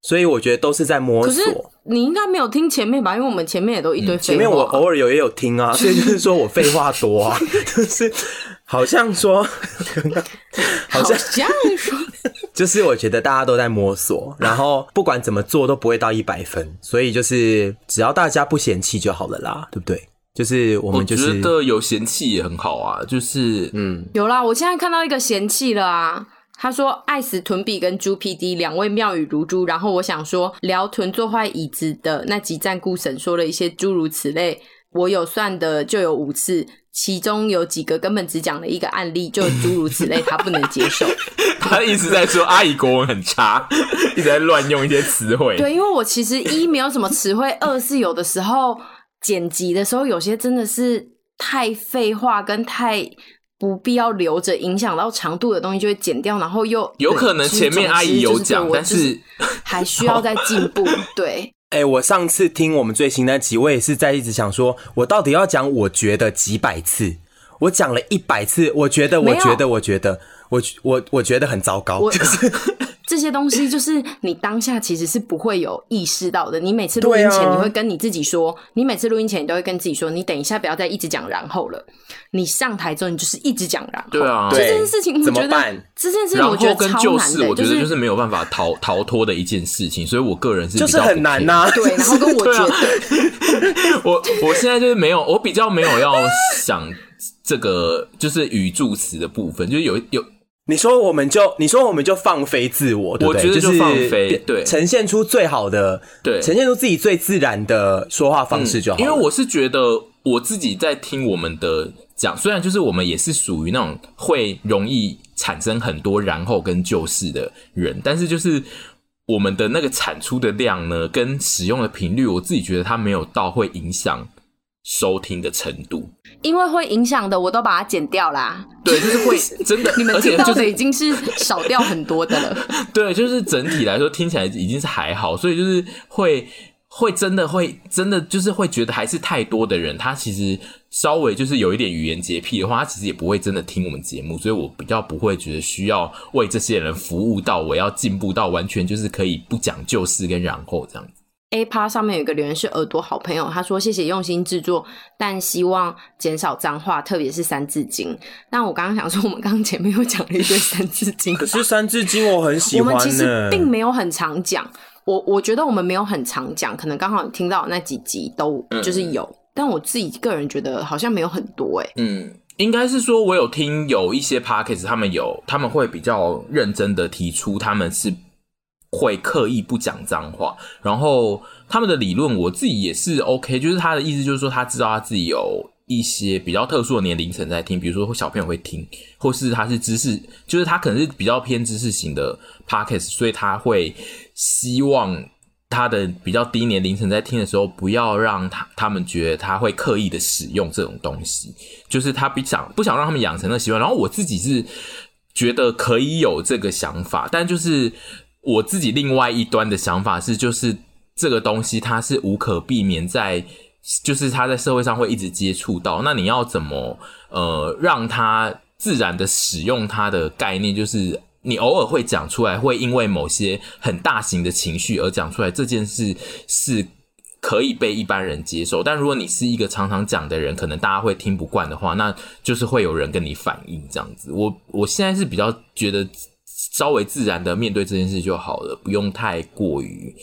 所以我觉得都是在摸索。你应该没有听前面吧？因为我们前面也都一堆废话。前面我偶尔有也有听啊，所以就是说我废话多啊，就是好像说，好像这样说。就是我觉得大家都在摸索，然后不管怎么做都不会到一百分，所以就是只要大家不嫌弃就好了啦，对不对？就是我们就是觉得有嫌弃也很好啊，就是嗯，有啦，我现在看到一个嫌弃了啊，他说爱死屯比跟猪 PD 两位妙语如珠，然后我想说聊屯坐坏椅子的那集战顾神说了一些诸如此类，我有算的就有五次。其中有几个根本只讲了一个案例，就诸如此类，他不能接受。他一直在说阿姨国文很差，一直在乱用一些词汇。对，因为我其实一没有什么词汇，二是有的时候剪辑的时候，有些真的是太废话跟太不必要留着，影响到长度的东西就会剪掉，然后又有可能前面阿姨有讲，但是还需要再进步。对。哎、欸，我上次听我们最新那集，我也是在一直想说，我到底要讲我觉得几百次，我讲了一百次，我觉得，我觉得，我觉得，我我我觉得很糟糕，就是。这些东西就是你当下其实是不会有意识到的。你每次录音前，你会跟你自己说，你每次录音前，你都会跟自己说，你等一下不要再一直讲然后了。你上台之后，你就是一直讲然后。对啊，这件事情我觉得，这件事情我觉得超难的。然后跟旧事，我觉得就是没有办法逃逃脱的一件事情，所以我个人是就是很难呐、啊。对，然后跟我觉得，我我现在就是没有，我比较没有要想这个就是语助词的部分，就是有有。你说我们就你说我们就放飞自我，对不对？我觉得就放飞，对，呈现出最好的，对，呈现出自己最自然的说话方式就好、嗯。因为我是觉得我自己在听我们的讲，虽然就是我们也是属于那种会容易产生很多然后跟就是的人，但是就是我们的那个产出的量呢，跟使用的频率，我自己觉得它没有到会影响收听的程度。因为会影响的，我都把它剪掉啦。对，就是会 真的，你们听到的已经是少掉很多的了。对，就是整体来说听起来已经是还好，所以就是会会真的会真的就是会觉得还是太多的人，他其实稍微就是有一点语言洁癖的话，他其实也不会真的听我们节目，所以我比较不会觉得需要为这些人服务到我要进步到完全就是可以不讲旧事跟然后这样子。A 趴上面有一个留言是耳朵好朋友，他说谢谢用心制作，但希望减少脏话，特别是三字经。那我刚刚想说，我们刚刚前面又讲了一堆三字经，可是三字经我很喜欢。我们其实并没有很常讲，我我觉得我们没有很常讲，可能刚好听到那几集都就是有，嗯、但我自己个人觉得好像没有很多哎、欸。嗯，应该是说我有听有一些 Podcast 他们有他们会比较认真的提出他们是。会刻意不讲脏话，然后他们的理论我自己也是 OK，就是他的意思就是说他知道他自己有一些比较特殊的年龄层在听，比如说小朋友会听，或是他是知识，就是他可能是比较偏知识型的 Podcast，所以他会希望他的比较低年龄层在听的时候，不要让他他们觉得他会刻意的使用这种东西，就是他不想不想让他们养成的习惯。然后我自己是觉得可以有这个想法，但就是。我自己另外一端的想法是，就是这个东西它是无可避免在就是他在社会上会一直接触到，那你要怎么呃让他自然的使用他的概念？就是你偶尔会讲出来，会因为某些很大型的情绪而讲出来，这件事是可以被一般人接受。但如果你是一个常常讲的人，可能大家会听不惯的话，那就是会有人跟你反映这样子。我我现在是比较觉得稍微自然的面对这件事就好了，不用太过于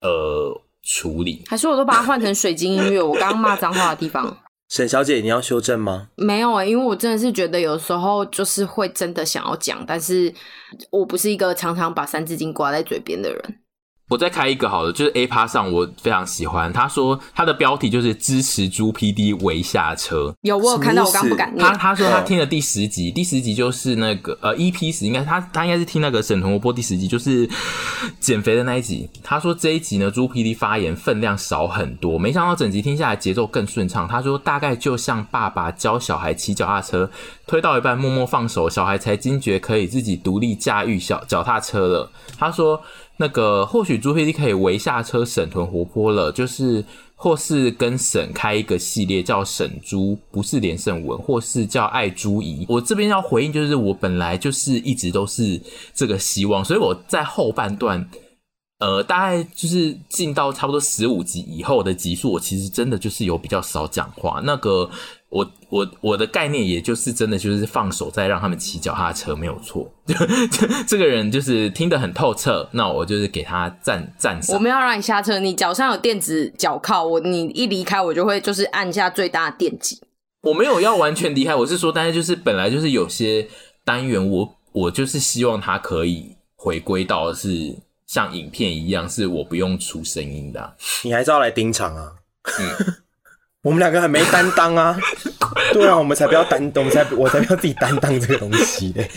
呃。处理还是我都把它换成水晶音乐？我刚刚骂脏话的地方，沈小姐，你要修正吗？没有欸，因为我真的是觉得有时候就是会真的想要讲，但是我不是一个常常把三字经挂在嘴边的人。我再开一个好了，就是 A 趴上我非常喜欢，他说他的标题就是支持猪 PD 围下车。有我有看到，我刚不敢念。他他说他听了第十集，第十集就是那个呃 EP 十，应该他他应该是听那个沈腾播第十集，就是减肥的那一集。他说这一集呢，猪 PD 发言分量少很多，没想到整集听下来节奏更顺畅。他说大概就像爸爸教小孩骑脚踏车，推到一半默默放手，小孩才惊觉可以自己独立驾驭小脚踏车了。他说。那个或许猪 PD 可以围下车，沈屯活泼了，就是或是跟沈开一个系列叫沈猪，不是连胜文，或是叫爱猪姨。我这边要回应，就是我本来就是一直都是这个希望，所以我在后半段，呃，大概就是进到差不多十五集以后的集数，我其实真的就是有比较少讲话。那个。我我我的概念也就是真的就是放手再让他们骑脚踏车没有错，这个人就是听得很透彻，那我就是给他赞赞赏。我没有让你下车，你脚上有电子脚铐，我你一离开我就会就是按下最大的电击。我没有要完全离开，我是说，但是就是本来就是有些单元我，我我就是希望他可以回归到是像影片一样，是我不用出声音的啊。你还是要来盯场啊？嗯。我们两个很没担当啊！对啊，我们才不要担当，我们才我才不要自己担当这个东西嘞。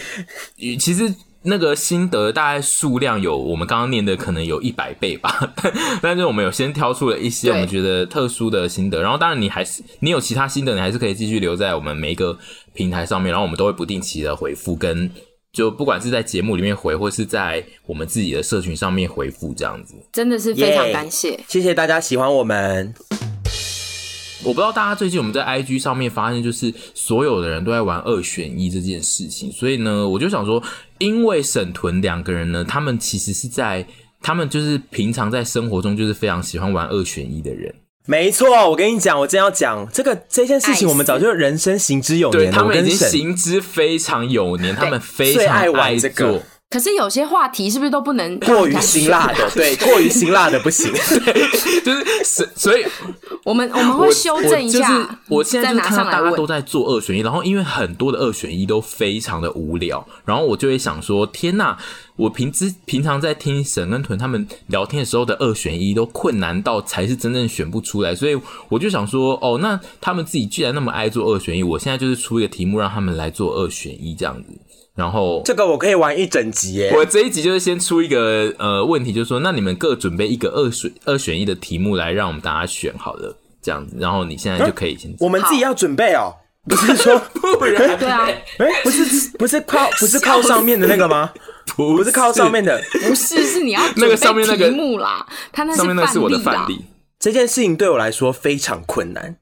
其实那个心得大概数量有我们刚刚念的可能有一百倍吧，但是我们有先挑出了一些我们觉得特殊的心得，然后当然你还是你有其他心得，你还是可以继续留在我们每一个平台上面，然后我们都会不定期的回复，跟就不管是在节目里面回，或是在我们自己的社群上面回复这样子，真的是非常感谢，yeah, 谢谢大家喜欢我们。我不知道大家最近我们在 IG 上面发现，就是所有的人都在玩二选一这件事情，所以呢，我就想说，因为沈屯两个人呢，他们其实是在他们就是平常在生活中就是非常喜欢玩二选一的人。没错，我跟你讲，我真要讲这个这件事情，我们早就人生行之有年了，他们已经行之非常有年，他们非常爱玩这个。可是有些话题是不是都不能过于辛辣的？对，过于辛辣的不行。对，就是所以，我们我们会修正一下。就是我现在就看到大家都在做二选一，然后因为很多的二选一都非常的无聊，然后我就会想说：天呐，我平时平常在听沈跟屯他们聊天的时候的二选一都困难到才是真正选不出来，所以我就想说：哦，那他们自己既然那么爱做二选一，我现在就是出一个题目让他们来做二选一这样子。然后这个我可以玩一整集耶！我这一集就是先出一个呃问题，就是说，那你们各准备一个二选二选一的题目来让我们大家选好了，这样子。然后你现在就可以先、嗯。我们自己要准备哦，不是说不然对啊？哎，不是不是靠不是靠上面的那个吗？不是靠上面的，不是是你要那个上面那个题目啦。他那上面那是我的范例。这件事情对我来说非常困难，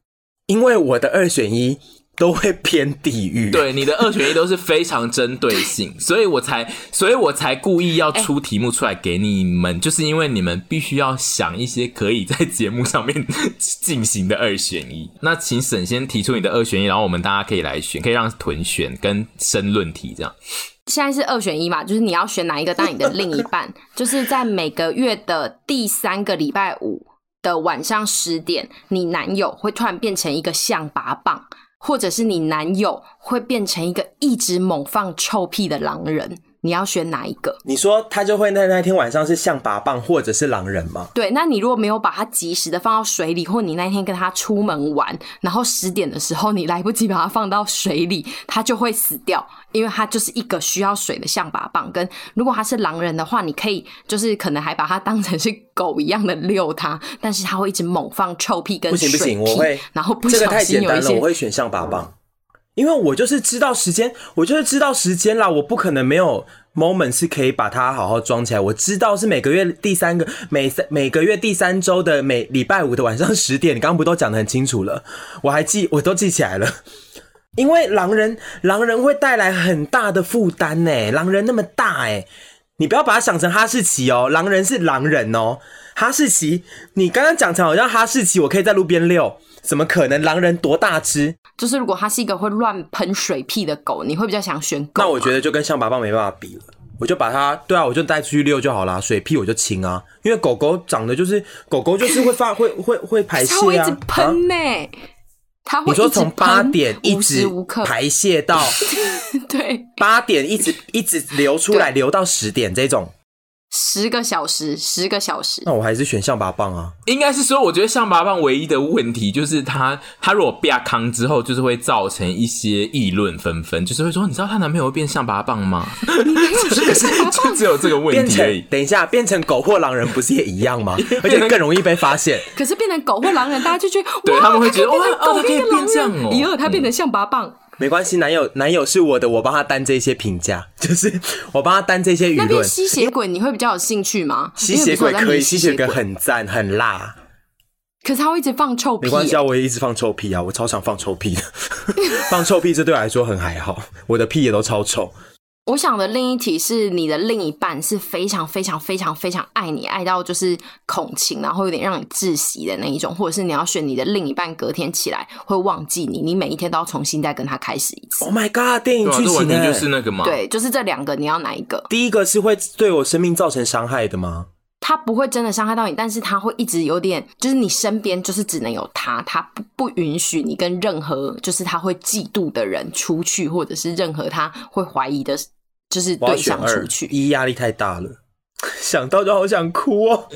因为我的二选一。都会偏地狱，对，你的二选一都是非常针对性，所以我才，所以我才故意要出题目出来给你们，欸、就是因为你们必须要想一些可以在节目上面 进行的二选一。那请沈先提出你的二选一，然后我们大家可以来选，可以让屯选跟申论题这样。现在是二选一嘛，就是你要选哪一个当你的另一半，就是在每个月的第三个礼拜五的晚上十点，你男友会突然变成一个象拔蚌。或者是你男友会变成一个一直猛放臭屁的狼人。你要选哪一个？你说他就会在那天晚上是象拔蚌，或者是狼人吗？对，那你如果没有把它及时的放到水里，或你那天跟他出门玩，然后十点的时候你来不及把它放到水里，它就会死掉，因为它就是一个需要水的象拔蚌。跟如果它是狼人的话，你可以就是可能还把它当成是狗一样的遛它，但是它会一直猛放臭屁跟水屁。不行不行，我会，然后不小心有一些，这个太简单了，我会选象拔蚌。因为我就是知道时间，我就是知道时间啦，我不可能没有 moment 是可以把它好好装起来。我知道是每个月第三个每三每个月第三周的每礼拜五的晚上十点，你刚刚不都讲得很清楚了？我还记，我都记起来了。因为狼人狼人会带来很大的负担呢，狼人那么大哎，你不要把它想成哈士奇哦，狼人是狼人哦，哈士奇你刚刚讲成好像哈士奇，我可以在路边遛，怎么可能？狼人多大只？就是如果它是一个会乱喷水屁的狗，你会比较想选狗。那我觉得就跟象拔蚌没办法比了，我就把它，对啊，我就带出去遛就好啦。水屁我就清啊，因为狗狗长得就是狗狗就是会发会会会排泄啊，它会一直喷呢。它会你说从八点一直排泄到 对八点一直一直流出来，流到十点这种。十个小时，十个小时。那我还是选象拔蚌啊。应该是说，我觉得象拔蚌唯一的问题就是它，它如果变康之后，就是会造成一些议论纷纷，就是会说，你知道她男朋友会变象拔蚌吗？就 是就只有这个问题而已。等一下，变成狗或狼人不是也一样吗？而且更容易被发现。可是变成狗或狼人，大家就觉得，对他们会觉得，哇，狗可以变这样哦。以后他变成象拔蚌。没关系，男友男友是我的，我帮他担这些评价，就是我帮他担这些舆论。那边吸血鬼你会比较有兴趣吗？吸血鬼可以，吸血鬼很赞很辣，可是他会一直放臭屁。没关系啊，我也一直放臭屁啊，我超常放臭屁的，放臭屁这对我来说很还好，我的屁也都超臭。我想的另一题是，你的另一半是非常非常非常非常爱你，爱到就是恐情，然后有点让你窒息的那一种，或者是你要选你的另一半，隔天起来会忘记你，你每一天都要重新再跟他开始一次。Oh my god！电影剧情呢？就是那个吗？对，就是这两个，你要哪一个？第一个是会对我生命造成伤害的吗？他不会真的伤害到你，但是他会一直有点，就是你身边就是只能有他，他不不允许你跟任何就是他会嫉妒的人出去，或者是任何他会怀疑的。就是对象出去，一压力太大了，想到就好想哭哦。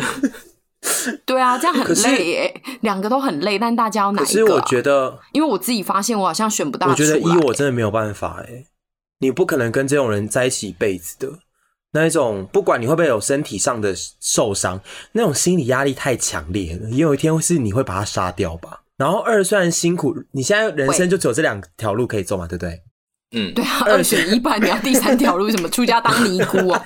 对啊，这样很累耶，两个都很累，但大家要哪一个啊？可是我觉得，因为我自己发现，我好像选不到。我觉得一我真的没有办法哎，你不可能跟这种人在一起一辈子的。那一种不管你会不会有身体上的受伤，那种心理压力太强烈了，也有一天是你会把他杀掉吧。然后二虽然辛苦，你现在人生就只有这两条路可以走嘛，对不对？嗯，对啊，二选一，不然你要第三条路，什么出家当尼姑啊？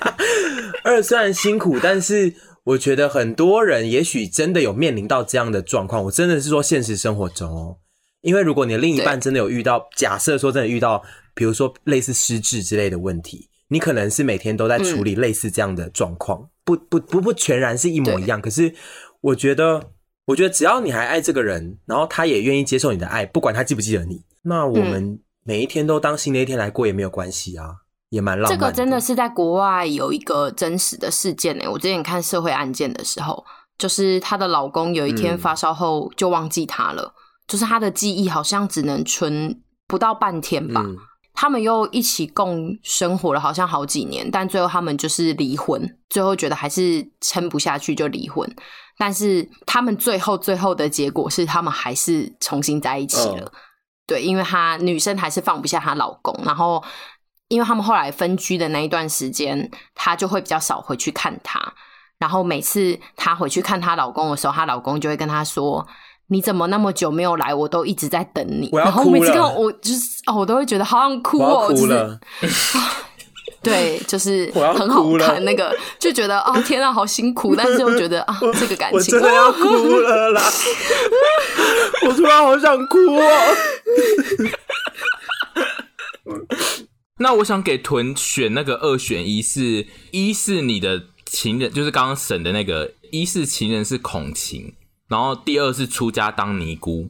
二虽然辛苦，但是我觉得很多人也许真的有面临到这样的状况。我真的是说现实生活中哦，因为如果你的另一半真的有遇到，假设说真的遇到，比如说类似失智之类的问题，你可能是每天都在处理类似这样的状况，嗯，不不不不全然是一模一样。可是我觉得，我觉得只要你还爱这个人，然后他也愿意接受你的爱，不管他记不记得你，那我们。嗯每一天都当新的一天来过也没有关系啊，也蛮浪漫。这个真的是在国外有一个真实的事件呢。我之前看社会案件的时候，就是她的老公有一天发烧后就忘记她了，嗯、就是她的记忆好像只能存不到半天吧。嗯、他们又一起共生活了好像好几年，但最后他们就是离婚，最后觉得还是撑不下去就离婚。但是他们最后最后的结果是他们还是重新在一起了。嗯对，因为她女生还是放不下她老公，然后因为他们后来分居的那一段时间，她就会比较少回去看他。然后每次她回去看她老公的时候，她老公就会跟她说：“你怎么那么久没有来？我都一直在等你。”然后每次看我就是哦，我都会觉得好想哭哦，哭了。就是 对，就是很好看那个，就觉得啊，天啊，好辛苦，但是又觉得啊，这个感情我真的要哭了啦！我突然好想哭哦。那我想给屯选那个二选一是，是一是你的情人，就是刚刚审的那个，一是情人是孔晴，然后第二是出家当尼姑。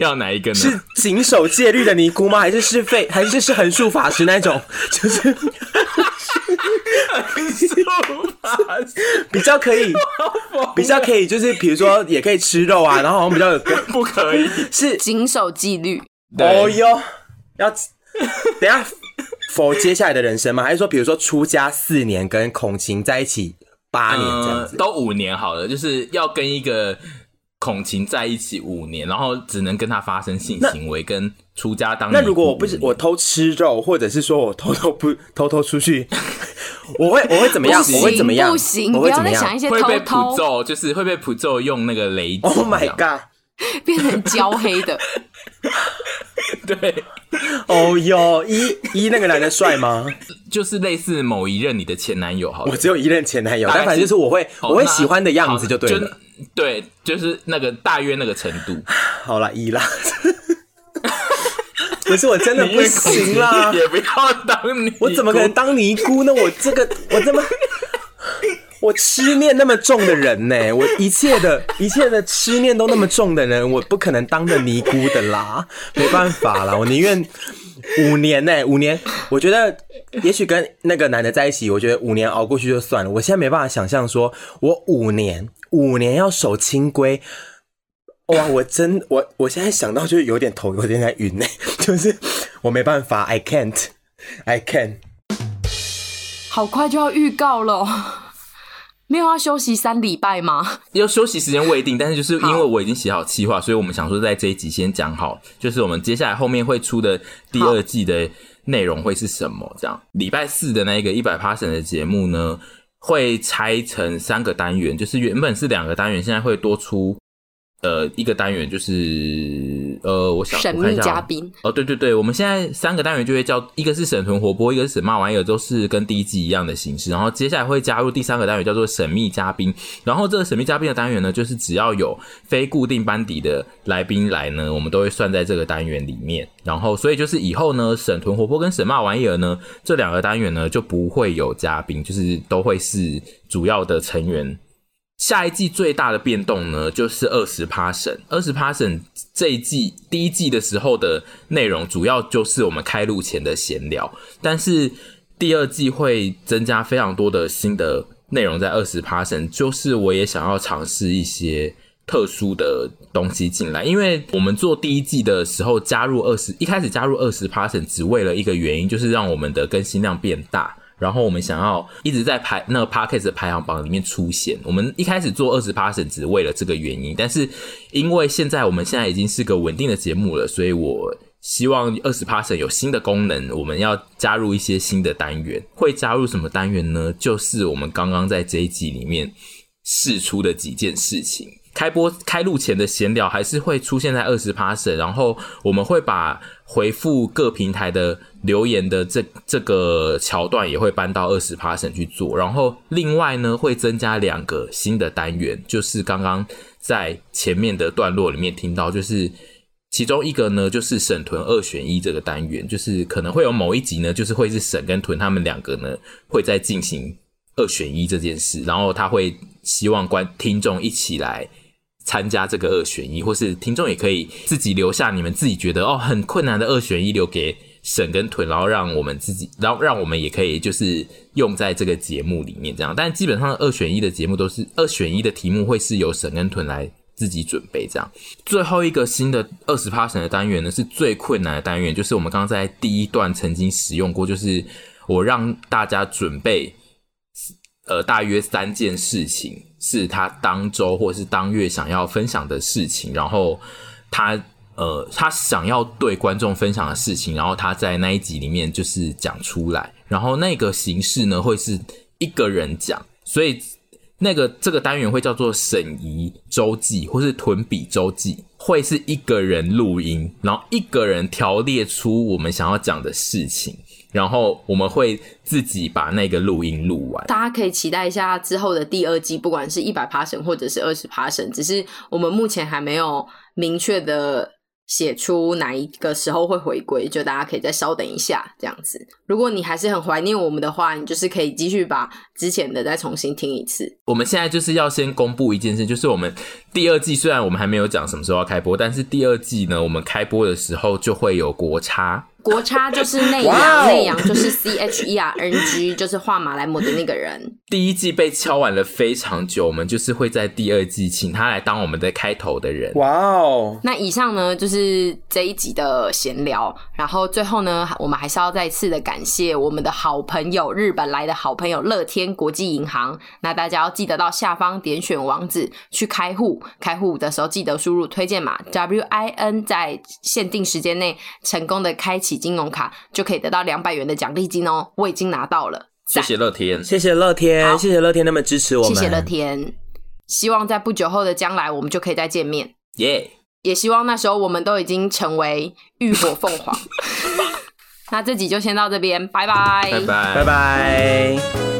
要哪一个呢？是谨守戒律的尼姑吗？还是是废？还是是横竖法师那种？就是横竖法师比较可以，比较可以，就是比如说也可以吃肉啊，然后好像比较有 不可以是谨守纪律。哦哟，要等下否接下来的人生吗？还是说比如说出家四年跟孔晴在一起八年这样子，呃，都五年好了，就是要跟一个。孔晴在一起五年，然后只能跟他发生性行为，跟出家当。那如果我不是我偷吃肉，或者是说我偷偷不偷偷出去，我会我会怎么样？我会怎么样？不行，我会怎么样？不要再想一些偷偷会被普咒，就是会被普咒用那个雷。Oh my god！变成焦黑的。对，哦哟，一一那个男的帅吗？就是类似某一任你的前男友，好，我只有一任前男友，但反正就是我会我会喜欢的样子就对了，对，就是那个大约那个程度。好啦，一啦。可是我真的不行啦，也不要当你，我怎么可能当尼姑呢？我这个我这么我痴念那么重的人呢？我一切的一切的痴念都那么重的人，我不可能当个尼姑的啦，没办法啦，我宁愿五年呢，五年，我觉得也许跟那个男的在一起，我觉得五年熬过去就算了。我现在没办法想象说我五年五年要守清规。哇！我真我我现在想到就有点头有点在晕呢，就是我没办法，I can't，I can't。好快就要预告了，没有要休息三礼拜吗？要休息时间未定，但是就是因为我已经写好计划，所以我们想说在这一集先讲好，就是我们接下来后面会出的第二季的内容会是什么？这样礼拜四的那个一百 passion 的节目呢，会拆成三个单元，就是原本是两个单元，现在会多出。呃，一个单元就是呃，我想神秘嘉宾哦，对对对，我们现在三个单元就会叫一个是沈屯活泼，一个是沈骂玩意儿，都是跟第一季一样的形式。然后接下来会加入第三个单元叫做神秘嘉宾。然后这个神秘嘉宾的单元呢，就是只要有非固定班底的来宾来呢，我们都会算在这个单元里面。然后所以就是以后呢，沈屯活泼跟沈骂玩意儿呢，这两个单元呢就不会有嘉宾，就是都会是主要的成员。下一季最大的变动呢，就是二十 passion。二十 passion 这一季第一季的时候的内容，主要就是我们开录前的闲聊。但是第二季会增加非常多的新的内容在二十 passion，就是我也想要尝试一些特殊的东西进来。因为我们做第一季的时候加入二十，一开始加入二十 passion，只为了一个原因，就是让我们的更新量变大。然后我们想要一直在排那个 Podcast 的排行榜里面出现。我们一开始做二十 Passion 只为了这个原因，但是因为现在我们现在已经是个稳定的节目了，所以我希望二十 Passion 有新的功能，我们要加入一些新的单元。会加入什么单元呢？就是我们刚刚在这一集里面试出的几件事情。开播开录前的闲聊还是会出现在二十 Passion，然后我们会把回复各平台的留言的这这个桥段也会搬到二十 p a s s o n 去做，然后另外呢会增加两个新的单元，就是刚刚在前面的段落里面听到，就是其中一个呢就是沈屯二选一这个单元，就是可能会有某一集呢就是会是沈跟屯他们两个呢会在进行二选一这件事，然后他会希望观听众一起来。参加这个二选一，或是听众也可以自己留下你们自己觉得哦很困难的二选一，留给沈跟屯，然后让我们自己，然后让我们也可以就是用在这个节目里面这样。但基本上二选一的节目都是二选一的题目会是由沈跟屯来自己准备这样。最后一个新的二十 passion 的单元呢，是最困难的单元，就是我们刚刚在第一段曾经使用过，就是我让大家准备。呃，大约三件事情是他当周或是当月想要分享的事情，然后他呃，他想要对观众分享的事情，然后他在那一集里面就是讲出来，然后那个形式呢会是一个人讲，所以那个这个单元会叫做沈姨周记或是屯比周记，会是一个人录音，然后一个人条列出我们想要讲的事情。然后我们会自己把那个录音录完，大家可以期待一下之后的第二季，不管是一百 passion 或者是二十 passion，只是我们目前还没有明确的写出哪一个时候会回归，就大家可以再稍等一下这样子。如果你还是很怀念我们的话，你就是可以继续把之前的再重新听一次。我们现在就是要先公布一件事，就是我们第二季虽然我们还没有讲什么时候要开播，但是第二季呢，我们开播的时候就会有国差。国差就是内阳，内阳就是 C H E R N G，就是画马来模的那个人。第一季被敲完了非常久，我们就是会在第二季请他来当我们的开头的人。哇哦！那以上呢就是这一集的闲聊，然后最后呢，我们还是要再次的感谢我们的好朋友，日本来的好朋友乐天国际银行。那大家要记得到下方点选网址去开户，开户的时候记得输入推荐码 W I N，在限定时间内成功的开启。起金融卡就可以得到两百元的奖励金哦！我已经拿到了，谢谢乐天，谢谢乐天，谢谢乐天那么支持我们，谢谢乐天，希望在不久后的将来我们就可以再见面，耶！也希望那时候我们都已经成为浴火凤凰。那这集就先到这边，拜拜，拜拜，拜拜。